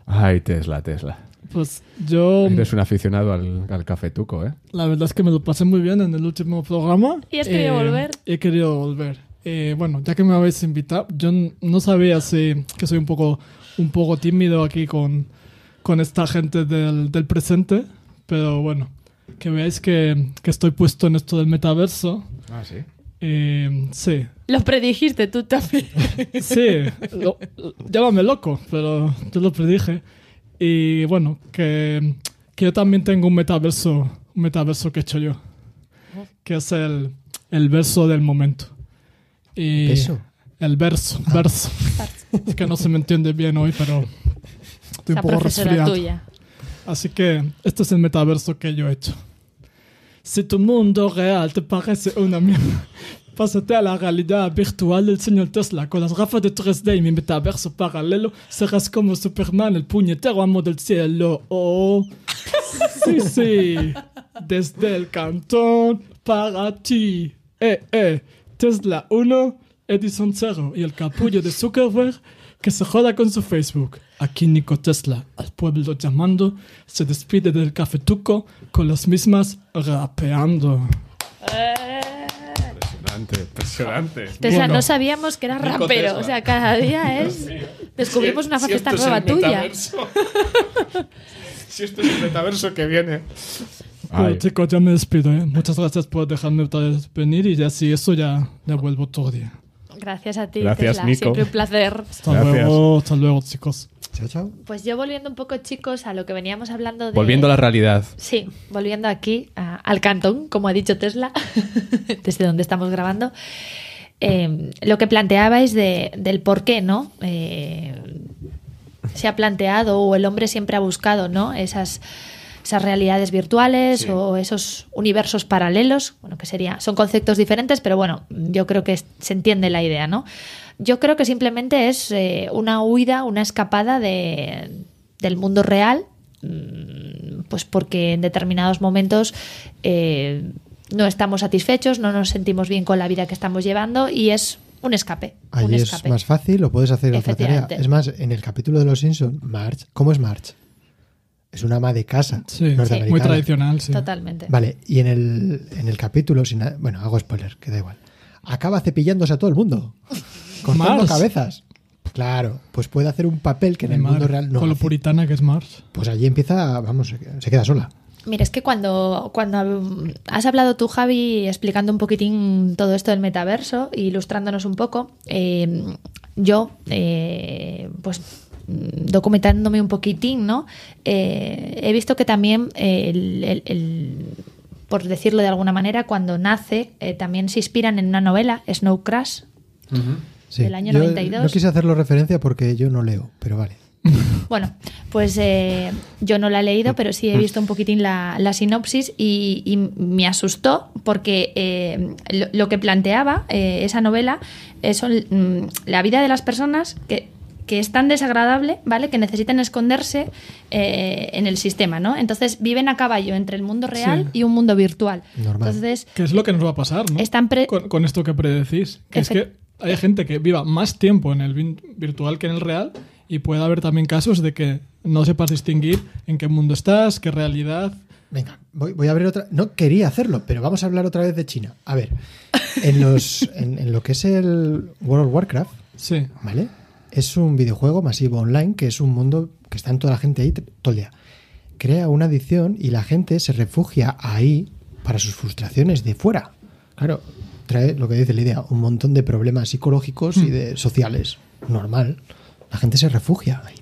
Ay, Tesla, Tesla. Pues yo, Eres un aficionado al, al cafetuco, ¿eh? la verdad es que me lo pasé muy bien en el último programa. ¿Y has querido volver? He querido volver. Eh, bueno, ya que me habéis invitado, yo no sabía si que soy un poco, un poco tímido aquí con, con esta gente del, del presente, pero bueno, que veáis que, que estoy puesto en esto del metaverso. Ah, sí. Eh, sí, Lo predijiste tú también. Sí, lo- llámame loco, pero yo lo predije. Y bueno, que, que yo también tengo un metaverso, un metaverso que he hecho yo, que es el, el verso del momento. Y ¿Verso? El verso, verso. Es que no se me entiende bien hoy, pero estoy un poco resfriado. tuya. Así que este es el metaverso que yo he hecho. Si tu mundo real te parece una mierda, pásate a la realidad virtual del señor Tesla. Con las gafas de 3D y mi metaverso paralelo, serás como Superman, el puñetero amo del cielo. Oh, sí, sí. Desde el cantón para ti. Eh, eh. Tesla 1, Edison 0 y el capullo de Zuckerberg que se joda con su Facebook. Aquí Nico Tesla, al pueblo llamando, se despide del cafetuco con las mismas rapeando. Impresionante, impresionante. Tesla, Bueno. no sabíamos que era Nico rapero. Tesla. O sea, cada día es. Descubrimos una faceta nueva tuya. si esto es el metaverso que viene. Bueno, chicos, ya me despido. ¿eh? Muchas gracias por dejarme otra vez venir y ya si eso ya, ya vuelvo otro día. Gracias a ti, Gracias, Tesla. Nico. Siempre un placer. Hasta Gracias. luego, hasta luego, chicos. Chao, chao. Pues yo volviendo un poco, chicos, a lo que veníamos hablando de. Volviendo a la realidad. Sí, volviendo aquí a- al cantón, como ha dicho Tesla, desde donde estamos grabando. Eh, lo que planteabais de- del por qué, ¿no? Eh, se ha planteado o el hombre siempre ha buscado, ¿no? Esas, esas realidades virtuales o esos universos paralelos, bueno, que sería, son conceptos diferentes, pero bueno, yo creo que se entiende la idea, ¿no? Yo creo que simplemente es eh, una huida, una escapada de, del mundo real mm, pues porque en determinados momentos eh, no estamos satisfechos, no nos sentimos bien con la vida que estamos llevando y es un escape. un Allí es más fácil, lo puedes hacer otra tarea. Es más, en el capítulo de Los Simpsons, Marge, ¿cómo es Marge? Es una ama de casa Sí, norteamericana. muy tradicional, sí. Totalmente. Vale, y en el, en el capítulo, sin bueno, hago spoiler, que da igual. Acaba cepillándose a todo el mundo, cortando Marge. cabezas. Claro, pues puede hacer un papel que en el Mar- mundo real no con lo hace. puritana que es Mars. Pues allí empieza, vamos, se queda- sola. Mira, es que cuando, cuando has hablado tú, Javi, explicando un poquitín todo esto del metaverso, ilustrándonos un poco, eh, yo, eh, pues documentándome un poquitín, ¿no? Eh, he visto que también el, el- el- por decirlo de alguna manera, cuando nace, eh, también se inspiran en una novela, Snow Crash, Sí. Del año Yo 92. No quise hacerlo referencia porque yo no leo, pero vale. Bueno, pues eh, yo no la he leído, pero sí he visto un poquitín la, la sinopsis y, y me asustó porque eh, lo, lo que planteaba eh, esa novela son mm, la vida de las personas que, que es tan desagradable, ¿vale? Que necesitan esconderse eh, en el sistema, ¿no? Entonces viven a caballo entre el mundo real Sí. y un mundo virtual. Normal. Entonces, Que es lo que nos va a pasar, ¿no? Están pre- con, con esto que predecís. Que es que hay gente que viva más tiempo en el virtual que en el real y puede haber también casos de que no sepas distinguir en qué mundo estás, qué realidad. Venga, voy, voy a abrir otra. No quería hacerlo, pero vamos a hablar otra vez de China. A ver, en, los, en, en lo que es el World of Warcraft, Sí. ¿vale? Es un videojuego masivo online que es un mundo que está en toda la gente ahí todo el día. Crea una adicción y la gente se refugia ahí para sus frustraciones de fuera. Claro, trae lo que dice la idea, un montón de problemas psicológicos y de sociales. Normal. La gente se refugia ahí.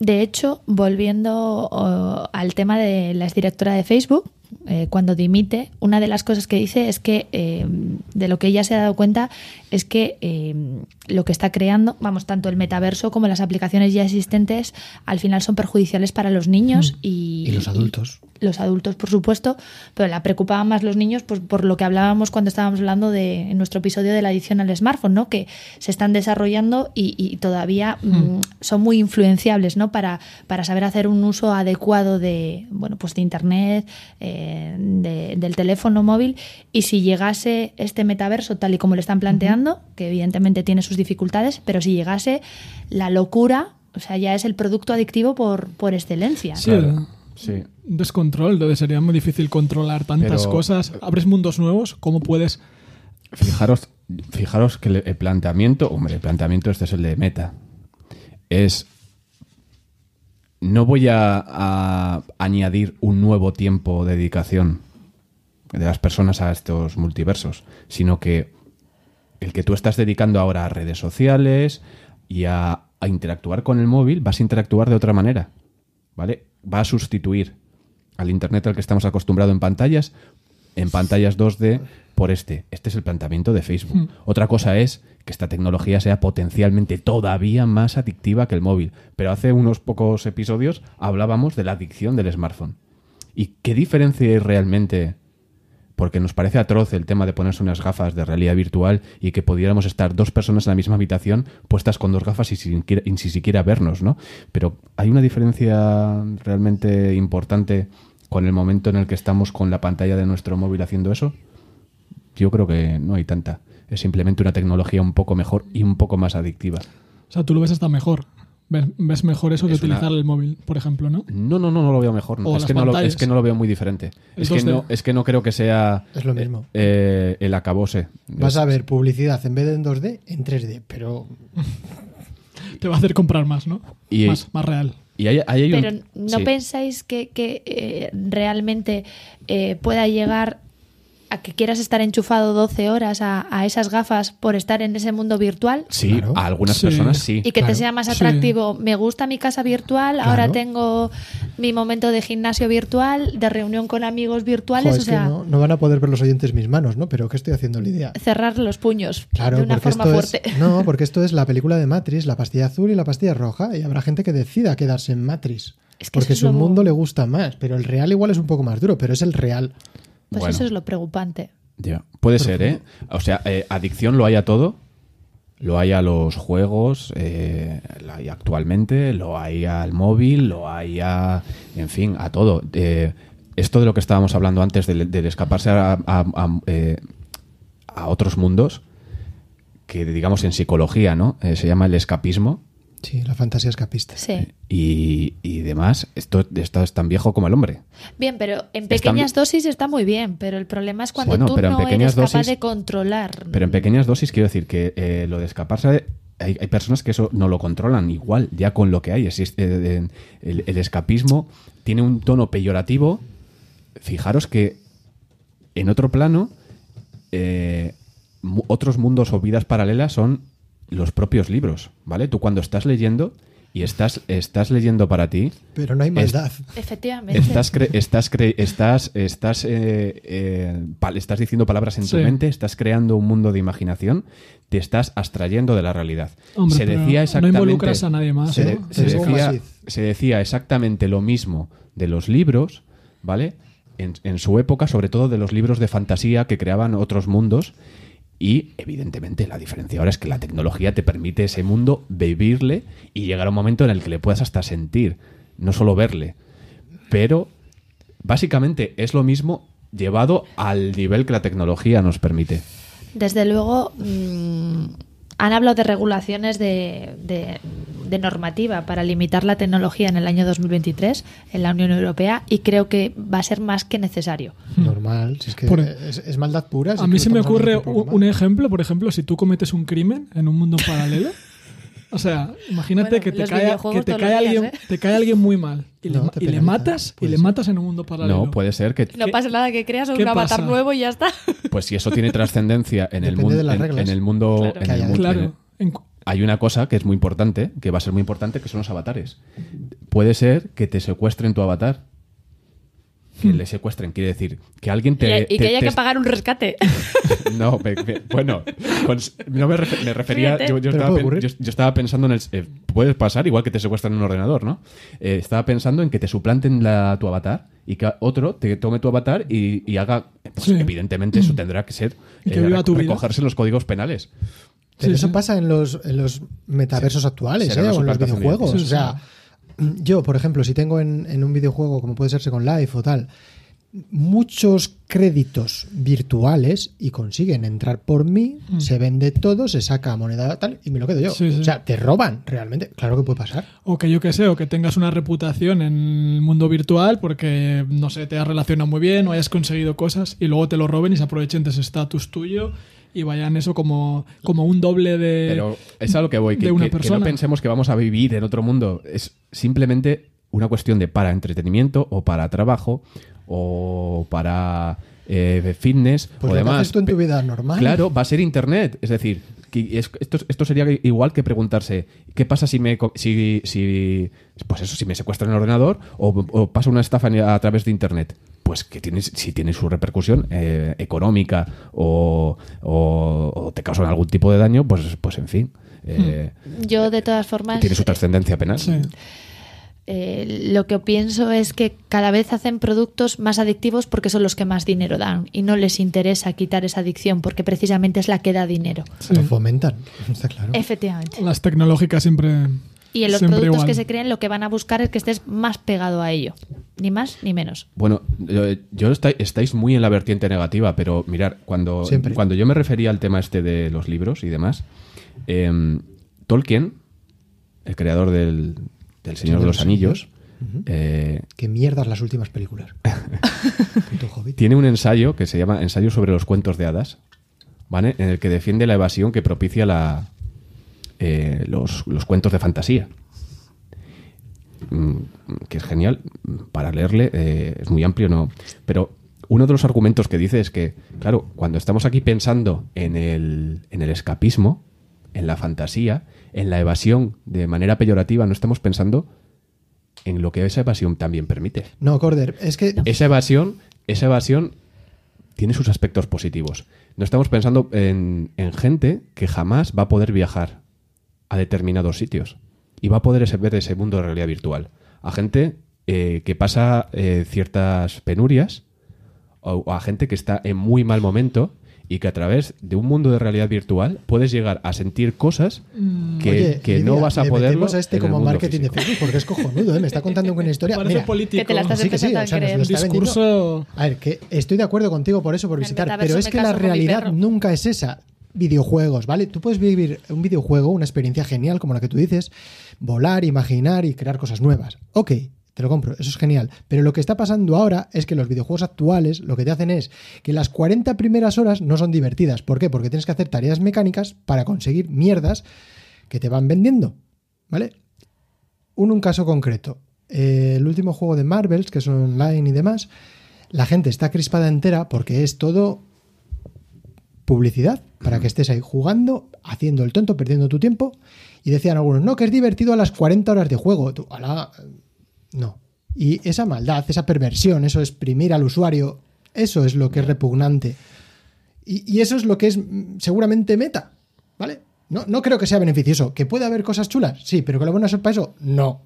De hecho, volviendo al tema de la exdirectora de Facebook, eh, cuando dimite, una de las cosas que dice es que eh, de lo que ella se ha dado cuenta es que eh, lo que está creando, vamos, tanto el metaverso como las aplicaciones ya existentes, al final son perjudiciales para los niños y, Y los adultos. los adultos, por supuesto, pero la preocupaban más los niños pues, por lo que hablábamos cuando estábamos hablando de, en nuestro episodio de la adicción al smartphone, ¿no? que se están desarrollando y, y todavía mm, son muy influenciables ¿no? para, para saber hacer un uso adecuado de, bueno, pues de Internet, eh, de- de- del teléfono móvil y si llegase este metaverso tal y como lo están planteando, que evidentemente tiene sus dificultades, pero si llegase la locura, o sea, ya es el producto adictivo por, por excelencia. Sí, Claro. Sí. un descontrol, entonces sería muy difícil controlar tantas Pero- cosas. Abres mundos nuevos, ¿cómo puedes? Fijaros, fijaros que el, el planteamiento, hombre, el planteamiento este es el de meta. Es. No voy a, a añadir un nuevo tiempo de dedicación de las personas a estos multiversos, sino que el que tú estás dedicando ahora a redes sociales y a, a interactuar con el móvil, vas a interactuar de otra manera. ¿Vale? Va a sustituir al Internet al que estamos acostumbrados en pantallas, en pantallas 2D, por este. Este es el planteamiento de Facebook. Otra cosa es que esta tecnología sea potencialmente todavía más adictiva que el móvil. Pero hace unos pocos episodios hablábamos de la adicción del smartphone. ¿Y qué diferencia hay realmente? Porque nos parece atroz el tema de ponerse unas gafas de realidad virtual y que pudiéramos estar dos personas en la misma habitación puestas con dos gafas y y sin siquiera vernos, ¿no? Pero hay una diferencia realmente importante con el momento en el que estamos con la pantalla de nuestro móvil haciendo eso. Yo creo que no hay tanta. Es simplemente una tecnología un poco mejor y un poco más adictiva. O sea, tú lo ves hasta mejor. Ves, ves mejor eso que Es una- utilizar el móvil, por ejemplo, ¿no? No, no, no, no lo veo mejor. no. Es que, no lo, es que no lo veo muy diferente. Es que, 2D. no, es que no creo que sea Es lo mismo. eh, el acabose. Vas Es- a ver publicidad en vez de en 2D, en 3D, pero Te va a hacer comprar más, ¿no? Y- más, más real. Y hay, ahí hay un- Pero ¿no sí. pensáis que, que, eh, realmente eh, pueda llegar a que quieras estar enchufado 12 horas a, a esas gafas por estar en ese mundo virtual? Sí, Claro. a algunas Sí. personas sí. Y que Claro. te sea más Sí. atractivo. Me gusta mi casa virtual, ahora tengo mi momento de gimnasio virtual, de reunión con amigos virtuales, o es sea, que no, no van a poder ver los oyentes mis manos, ¿no? Pero ¿qué estoy haciendo la idea? cerrar los puños Claro, de una porque forma esto fuerte. es no, porque esto es la película de Matrix, la pastilla azul y la pastilla roja, y habrá gente que decida quedarse en Matrix, Es que porque su lo- mundo le gusta más, pero el real igual es un poco más duro, pero es el real. Pues Bueno. eso es lo preocupante. Ya, Puede ser, ¿eh? O sea, eh, adicción lo hay a todo. Lo hay a los juegos, eh, lo hay actualmente, lo hay al móvil, lo hay a. En fin, a todo. Eh, esto de lo que estábamos hablando antes, del, del escaparse a, a- a, eh, a otros mundos, que digamos en psicología, ¿no? Eh, se llama el escapismo. Sí, la fantasía escapista. Sí. Y, y demás, esto, esto es tan viejo como el hombre. Bien, pero en pequeñas dosis está muy bien, pero el problema es cuando Bueno, tú pero en no pequeñas eres capaz de controlar. Pero en pequeñas dosis quiero decir que eh, lo de escaparse, hay, hay personas que eso no lo controlan igual, ya con lo que hay. Existe, eh, el, el escapismo tiene un tono peyorativo. Fijaros que en otro plano, eh, otros mundos o vidas paralelas son los propios libros, ¿vale? Tú cuando estás leyendo y estás, estás leyendo para ti, Pero no hay Es- maldad. Efectivamente. Estás, cre- estás, cre- estás, estás, eh, eh, pal- estás diciendo palabras en tu mente, estás creando un mundo de imaginación, te estás abstrayendo de la realidad. Hombre, se pero decía no exactamente. involucras a nadie más, se, ¿no? se decía, se decía exactamente lo mismo de los libros, ¿vale? En, en su época, sobre todo de los libros de fantasía que creaban otros mundos. Y evidentemente la diferencia ahora es que la tecnología te permite ese mundo vivirle y llegar a un momento en el que le puedas hasta sentir, no solo verle. Pero básicamente es lo mismo llevado al nivel que la tecnología nos permite. Desde luego, mm, han hablado de regulaciones de, de- de normativa para limitar la tecnología en el año 2023 en la Unión Europea y creo que va a ser más que necesario. Normal, si es que Por- es, es maldad pura. si A mí se me ocurre un, un ejemplo, por ejemplo, si tú cometes un crimen en un mundo paralelo. O sea, imagínate Bueno, que te cae, que te cae días, alguien, ¿eh? te cae alguien muy mal y, le, No, te y le matas y le matas en un mundo paralelo. No, puede ser que, No pasa nada que creas un ¿Qué avatar pasa? nuevo y ya está. pues si eso tiene trascendencia en mundo, en, en el mundo, Claro. en el haya- mu- en el- Claro. Hay una cosa que es muy importante, que va a ser muy importante, que son los avatares. Puede ser que te secuestren tu avatar. Que le secuestren, quiere decir que alguien te. y, y te- que haya te- que pagar un rescate. No, me- me- bueno, no me, refe- me refería. Yo, estaba puede pen- ocurrir. yo- yo estaba pensando en el. eh, puede pasar igual que te secuestran en un ordenador, ¿no? Eh, estaba pensando en que te suplanten la, tu avatar y que otro te tome tu avatar y, y haga. Pues, Sí. Evidentemente, eso tendrá que ser. Y que eh, viva tu vida. recogerse en los códigos penales. Pero Sí, eso sí. pasa en los, en los metaversos actuales, ¿eh? O en los videojuegos. O sea, yo, por ejemplo, si tengo en, en un videojuego, como puede ser Second Life o tal, muchos créditos virtuales y consiguen entrar por mí, se vende todo, se saca moneda tal y me lo quedo yo. Mm. Sí, sí. O sea, te roban realmente. Claro que puede pasar. O que yo que sé, o que tengas una reputación en el mundo virtual porque, no sé, te has relacionado muy bien o hayas conseguido cosas y luego te lo roben y se aprovechen de ese estatus tuyo y vayan eso como, como un doble de... Pero es a lo que voy, que, de una que- que no pensemos que vamos a vivir en otro mundo. Es simplemente una cuestión de para entretenimiento o para trabajo o para eh, fitness Pues o lo que demás. haces tú en tu vida normal. Claro, va a ser internet. Es decir, que es- esto, esto sería igual que preguntarse ¿qué pasa si me co- si, si pues eso, si me secuestran el ordenador o, o pasa una estafa a través de internet? Pues que tiene, si tiene su repercusión eh, económica o, o- o te causan algún tipo de daño, pues, pues en fin. eh, Yo, de todas formas, tiene su trascendencia penal. Sí. eh, lo que pienso es que cada vez hacen productos más adictivos porque son los que más dinero dan y no les interesa quitar esa adicción porque precisamente es la que da dinero. Lo fomentan, está claro. Efectivamente. Las tecnológicas siempre... Y en los siempre productos igual. que se creen lo que van a buscar es que estés más pegado a ello. Ni más ni menos. Bueno, yo, yo estáis, estáis muy en la vertiente negativa, pero mirar, cuando, Siempre. cuando yo me refería al tema este de los libros y demás, em, Tolkien, el creador del, del Señor de los Anillos, eh, Qué mierdas las últimas películas. Tiene un ensayo que se llama Ensayo sobre los cuentos de hadas, ¿vale? En el que defiende la evasión que propicia la, eh, los, los cuentos de fantasía. Mm, Que es genial para leerle, eh, es muy amplio, ¿no? Pero uno de los argumentos que dice es que, claro, cuando estamos aquí pensando en el, en el escapismo, en la fantasía, en la evasión de manera peyorativa, no estamos pensando en lo que esa evasión también permite. No, Corder, es que Esa evasión, esa evasión tiene sus aspectos positivos. No estamos pensando en, en gente que jamás va a poder viajar a determinados sitios y va a poder ver ese mundo de realidad virtual. A gente eh, que pasa eh, ciertas penurias o, o a gente que está en muy mal momento y que a través de un mundo de realidad virtual puedes llegar a sentir cosas que, Oye, que Lidia, no vas a poder a este como marketing de Facebook porque es cojonudo, ¿eh? me está contando una historia. Parece Mira, político. Que te la estás Sí que sí, empezando o sea, a nos creer. lo está vendiendo. Discurso... A ver, que estoy de acuerdo contigo por eso, por visitar, pero es que la realidad nunca es esa. Videojuegos, ¿vale? Tú puedes vivir un videojuego, una experiencia genial como la que tú dices, volar, imaginar y crear cosas nuevas. Ok, te lo compro, eso es genial. Pero lo que está pasando ahora es que los videojuegos actuales lo que te hacen es que las 40 primeras horas no son divertidas. ¿Por qué? Porque tienes que hacer tareas mecánicas para conseguir mierdas que te van vendiendo, ¿vale? Un, un caso concreto. Eh, el último juego de Marvels, que es online y demás, la gente está crispada entera porque es todo publicidad para que estés ahí jugando, haciendo el tonto, perdiendo tu tiempo. Y decían algunos, no, que es divertido a las 40 horas de juego. Tú, "Ala, no. Y esa maldad, esa perversión, eso exprimir al usuario, eso es lo que es repugnante. Y, y eso es lo que es mm, seguramente meta, ¿vale? No, no creo que sea beneficioso. ¿Que puede haber cosas chulas? Sí, pero que lo bueno es para eso, no.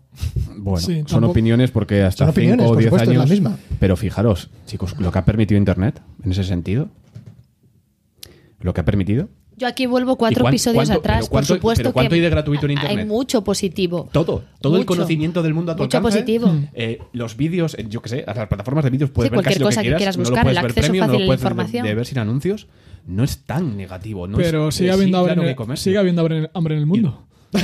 Bueno, Sí, son tampoco- opiniones porque hasta Son 5 opiniones, o por 10 supuesto, es la años. misma. Pero fijaros, chicos, lo que ha permitido Internet en ese sentido. Lo que ha permitido. Yo aquí vuelvo cuatro ¿Y cuán- episodios cuánto- atrás. pero cuánto- por supuesto pero cuánto que hay de gratuito en hay Internet? mucho positivo. Todo, todo el conocimiento del mundo a tu Mucho alcance. positivo. Eh, los vídeos, eh, yo qué sé, las plataformas de vídeos puedes Sí, ver cualquier casi lo cosa que que quieras, quieras no lo buscar, puedes el ver acceso premium, no fácil lo a la puedes ver de- información. de ver sin anuncios. No es tan negativo. No pero es, sigue habiendo, sí, hambre, claro en que el- sigue habiendo hambre, en el mundo.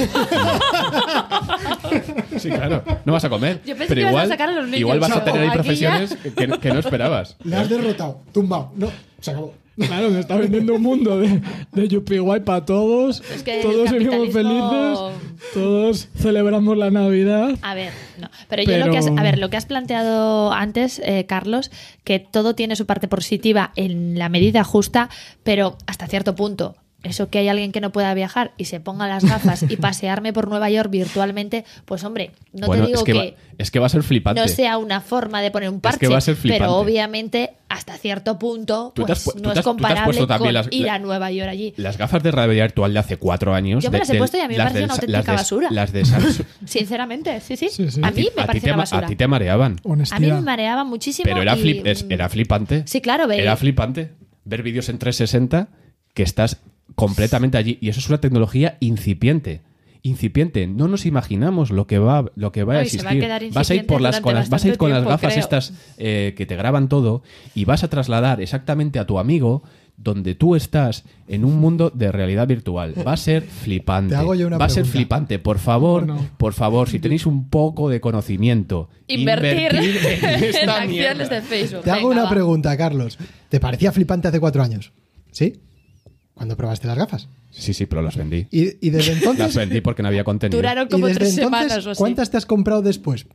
Sí, claro. No vas a comer. Yo pensé pero que ibas a igual, sacar a los niños. igual vas a tener ahí profesiones que, que no esperabas. Le has derrotado, tumbado. No, se acabó. Claro, me está vendiendo un mundo de, de Yuppie Guay para todos. Es que todos vivimos capitalismo- felices. Todos celebramos la Navidad. A ver, no. Pero, yo lo que has, a ver, lo que has planteado antes, eh, Carlos, que todo tiene su parte positiva en la medida justa, pero hasta cierto punto. Eso que hay alguien que no pueda viajar y se ponga las gafas y pasearme por Nueva York virtualmente, pues hombre, no bueno, te digo es que, que, va, es que va a ser flipante. no sea una forma de poner un parche, que va a ser flipante. pero obviamente hasta cierto punto Tú te has pu- tú no es has- tú te has comparable con las- ir la- a Nueva York allí. Las gafas de realidad virtual de hace cuatro años. Yo me de- las he puesto y a mí me del- una las auténtica de- basura. Las de Samsung. Sinceramente, sí, sí. Sí, sí. A ti- mí me a ti pareció te una basura. A ti te mareaban. A mí Honestidad. me mareaba muchísimo. Pero era, y- flip, es- era flipante. Sí, claro, ve- Era flipante ver vídeos en 360 que estás completamente allí. Y eso es una tecnología incipiente. Incipiente. No nos imaginamos lo que va, lo que va a No, se va a existir. quedar vas a ir por las, con las, vas a ir con las gafas estas eh, que te graban todo y vas a trasladar exactamente a tu amigo donde tú estás en un mundo de realidad virtual. Va a ser flipante. Te hago yo una va a ser flipante. Por favor, No, no. por favor, si tenéis un poco de conocimiento, Invertir, en esta en acciones de Facebook. Te hago una va. pregunta, Carlos. ¿Te parecía flipante hace cuatro años? ¿Sí? Cuando probaste las gafas. Sí, sí, pero las vendí. Y, y desde Las entonces. vendí porque no había contenido. Duraron y como desde tres entonces, semanas o así. ¿cuántas te has comprado después?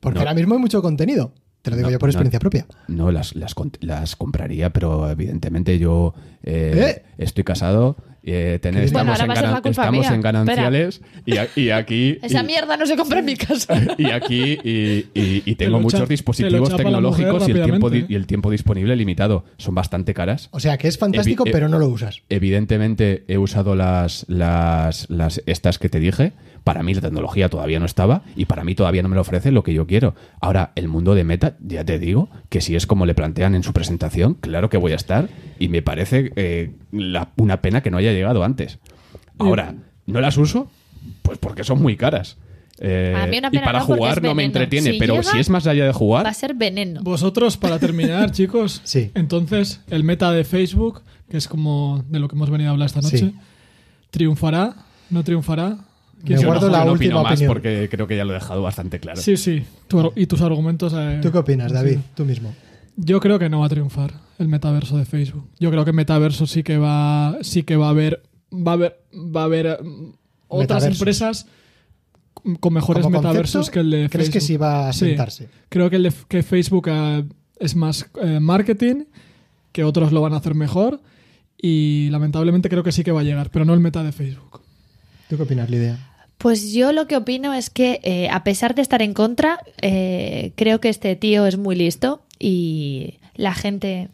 Porque No. ahora mismo hay mucho contenido. Te lo digo No, yo por no. experiencia propia. No, las, las, las compraría, pero evidentemente yo eh, ¿Eh? estoy casado. Eh, tener- Bueno, estamos ahora en, ganan- estamos gananciales y, a- y aquí Esa y- mierda no se compra en mi casa. y aquí y, y- y tengo muchos cha- dispositivos tecnológicos y el, tiempo di- rápidamente. y el tiempo disponible limitado. Son bastante caras. O sea que es fantástico, Evi- eh, pero no lo usas. Evidentemente he usado las, las, las estas que te dije. Para mí la tecnología todavía no estaba y para mí todavía no me lo ofrece lo que yo quiero. Ahora, el mundo de Meta, ya te digo, que si es como le plantean en su presentación, claro que voy a estar y me parece eh, la- una pena que no haya llegado antes. Ahora, ¿no las uso? Pues porque son muy caras. Eh, A mí una y pena para no, porque jugar no me entretiene, Si pero llega, si es más allá de jugar, Va a ser veneno. Vosotros, para terminar, chicos, Sí. entonces el meta de Facebook, que es como de lo que hemos venido a hablar esta noche, Sí. triunfará, no triunfará. Me yo guardo no, la no última opino más opinión. porque creo que ya lo he dejado bastante claro. Sí, sí. Y tus argumentos. eh, ¿Tú qué opinas, David? sí. Tú mismo. Yo creo que no va a triunfar el metaverso de Facebook. Yo creo que metaverso sí que va, sí que va a haber, va a haber, va a haber mm, otras empresas con mejores Como metaversos concepto, que el de ¿Crees Facebook. que sí va a Sí. sentarse? Creo que el de que Facebook eh, es más eh, marketing, que otros lo van a hacer mejor y lamentablemente creo que sí que va a llegar, pero no el meta de Facebook. ¿Tú qué opinas, Lidia? Pues yo lo que opino es que, eh, a pesar de estar en contra, eh, creo que este tío es muy listo y la gente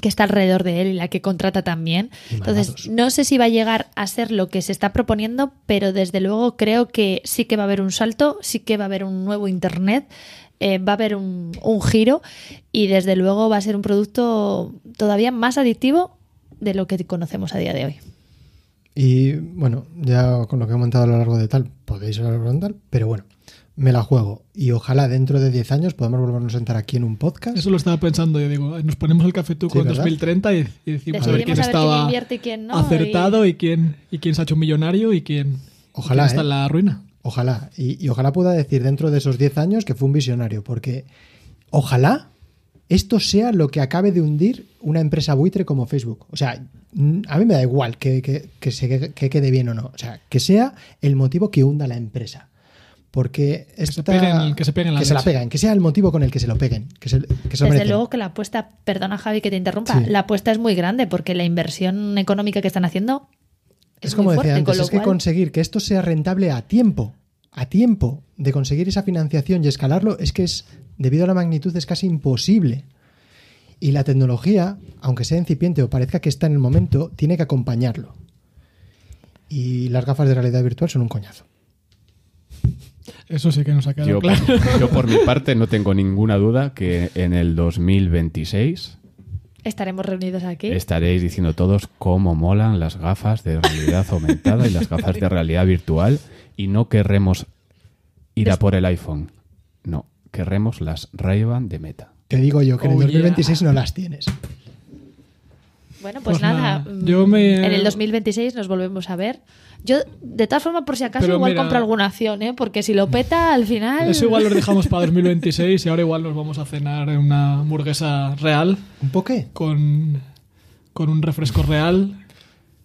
que está alrededor de él y la que contrata también. Entonces, no sé si va a llegar a ser lo que se está proponiendo, pero desde luego creo que sí que va a haber un salto, sí que va a haber un nuevo Internet, eh, va a haber un, un giro y desde luego va a ser un producto todavía más adictivo de lo que conocemos a día de hoy. Y bueno, ya con lo que he montado a lo largo de tal, podéis hablar con tal, pero bueno, me la juego. Y ojalá dentro de 10 años podamos volvernos a sentar aquí en un podcast. Eso lo estaba pensando, yo digo, nos ponemos el cafetuco Sí, en ¿verdad? 2030 y, y decimos a ver quién Decidimos a ver quién estaba invierte y quién no, acertado y... quién y quién se ha hecho millonario y quién, Ojalá, quién está ¿eh? en la ruina. Ojalá. Y, y ojalá pueda decir dentro de esos 10 años que fue un visionario, porque ojalá esto sea lo que acabe de hundir una empresa buitre como Facebook. O sea, a mí me da igual que, que- que se, que quede bien o no. O sea, que sea el motivo que hunda la empresa. Porque se esta- peguen- que se peguen la que se la peguen, que sea el motivo con el que se lo peguen. Que se, que se lo Desde merecen. luego que la apuesta, perdona Javi que te interrumpa, Sí. la apuesta es muy grande porque la inversión económica que están haciendo es, Es como muy decía fuerte, antes, con lo es que conseguir que esto sea rentable a tiempo, a tiempo de conseguir esa financiación y escalarlo, es que es, debido a la magnitud, es casi imposible. Y la tecnología, aunque sea incipiente o parezca que está en el momento, tiene que acompañarlo. Y las gafas de realidad virtual son un coñazo. Eso sí que nos ha quedado Yo, claro. yo, por mi parte no tengo ninguna duda que en el 2026 estaremos reunidos aquí. estaréis diciendo todos cómo molan las gafas de realidad aumentada y las gafas de realidad virtual y no querremos ir a por el iPhone. No, querremos las Ray-Ban de Meta. Te digo yo que en Oh, el 2026 yeah. no las tienes. Bueno, pues, Pues nada, nada, mm, yo me- en el 2026 nos volvemos a ver. Yo, de todas formas, por si acaso, Pero igual mira- compro alguna acción, ¿eh? porque si lo peta al final... Eso igual lo dejamos para 2026 y ahora igual nos vamos a cenar en una hamburguesa real ¿Un poqué? con, con un refresco real.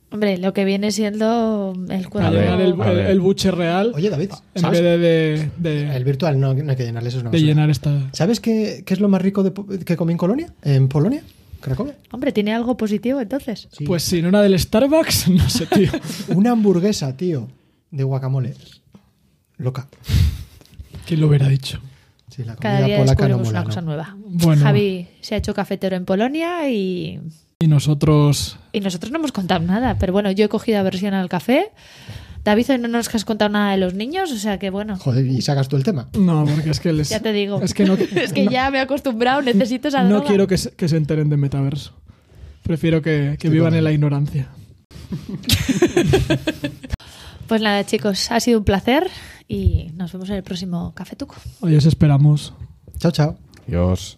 Hombre, lo que viene siendo el ver, llenar el, buche real Oye, David, en ¿sabes? vez de, de, de- El virtual no, no hay que llenarle, eso es una de llenar esta... ¿Sabes qué, qué es lo más rico de que comí en Colonia? ¿En Polonia? ¿Cracovia? Hombre, ¿tiene algo positivo entonces? Sí. Pues si no era del Starbucks, no sé, tío. Una hamburguesa, tío, de guacamole. Loca. ¿Quién lo hubiera dicho? Sí, la Cada comida día polaca no una ¿no? cosa nueva. Bueno. Javi se ha hecho cafetero en Polonia y, Y nosotros... y nosotros no hemos contado nada. Pero bueno, yo he cogido aversión al café. David, hoy no nos has contado nada de los niños, o sea que bueno, Joder, y sacas tú el tema. No, porque es que les... ya te digo. Es que no, es que no- ya me he acostumbrado, necesito esa no droga. quiero que se, que se enteren de metaverso. Prefiero que, que vivan en la ignorancia. Pues nada, chicos, ha sido un placer y nos vemos en el próximo Café Tuco. Hoy os esperamos. Chao, chao. Dios.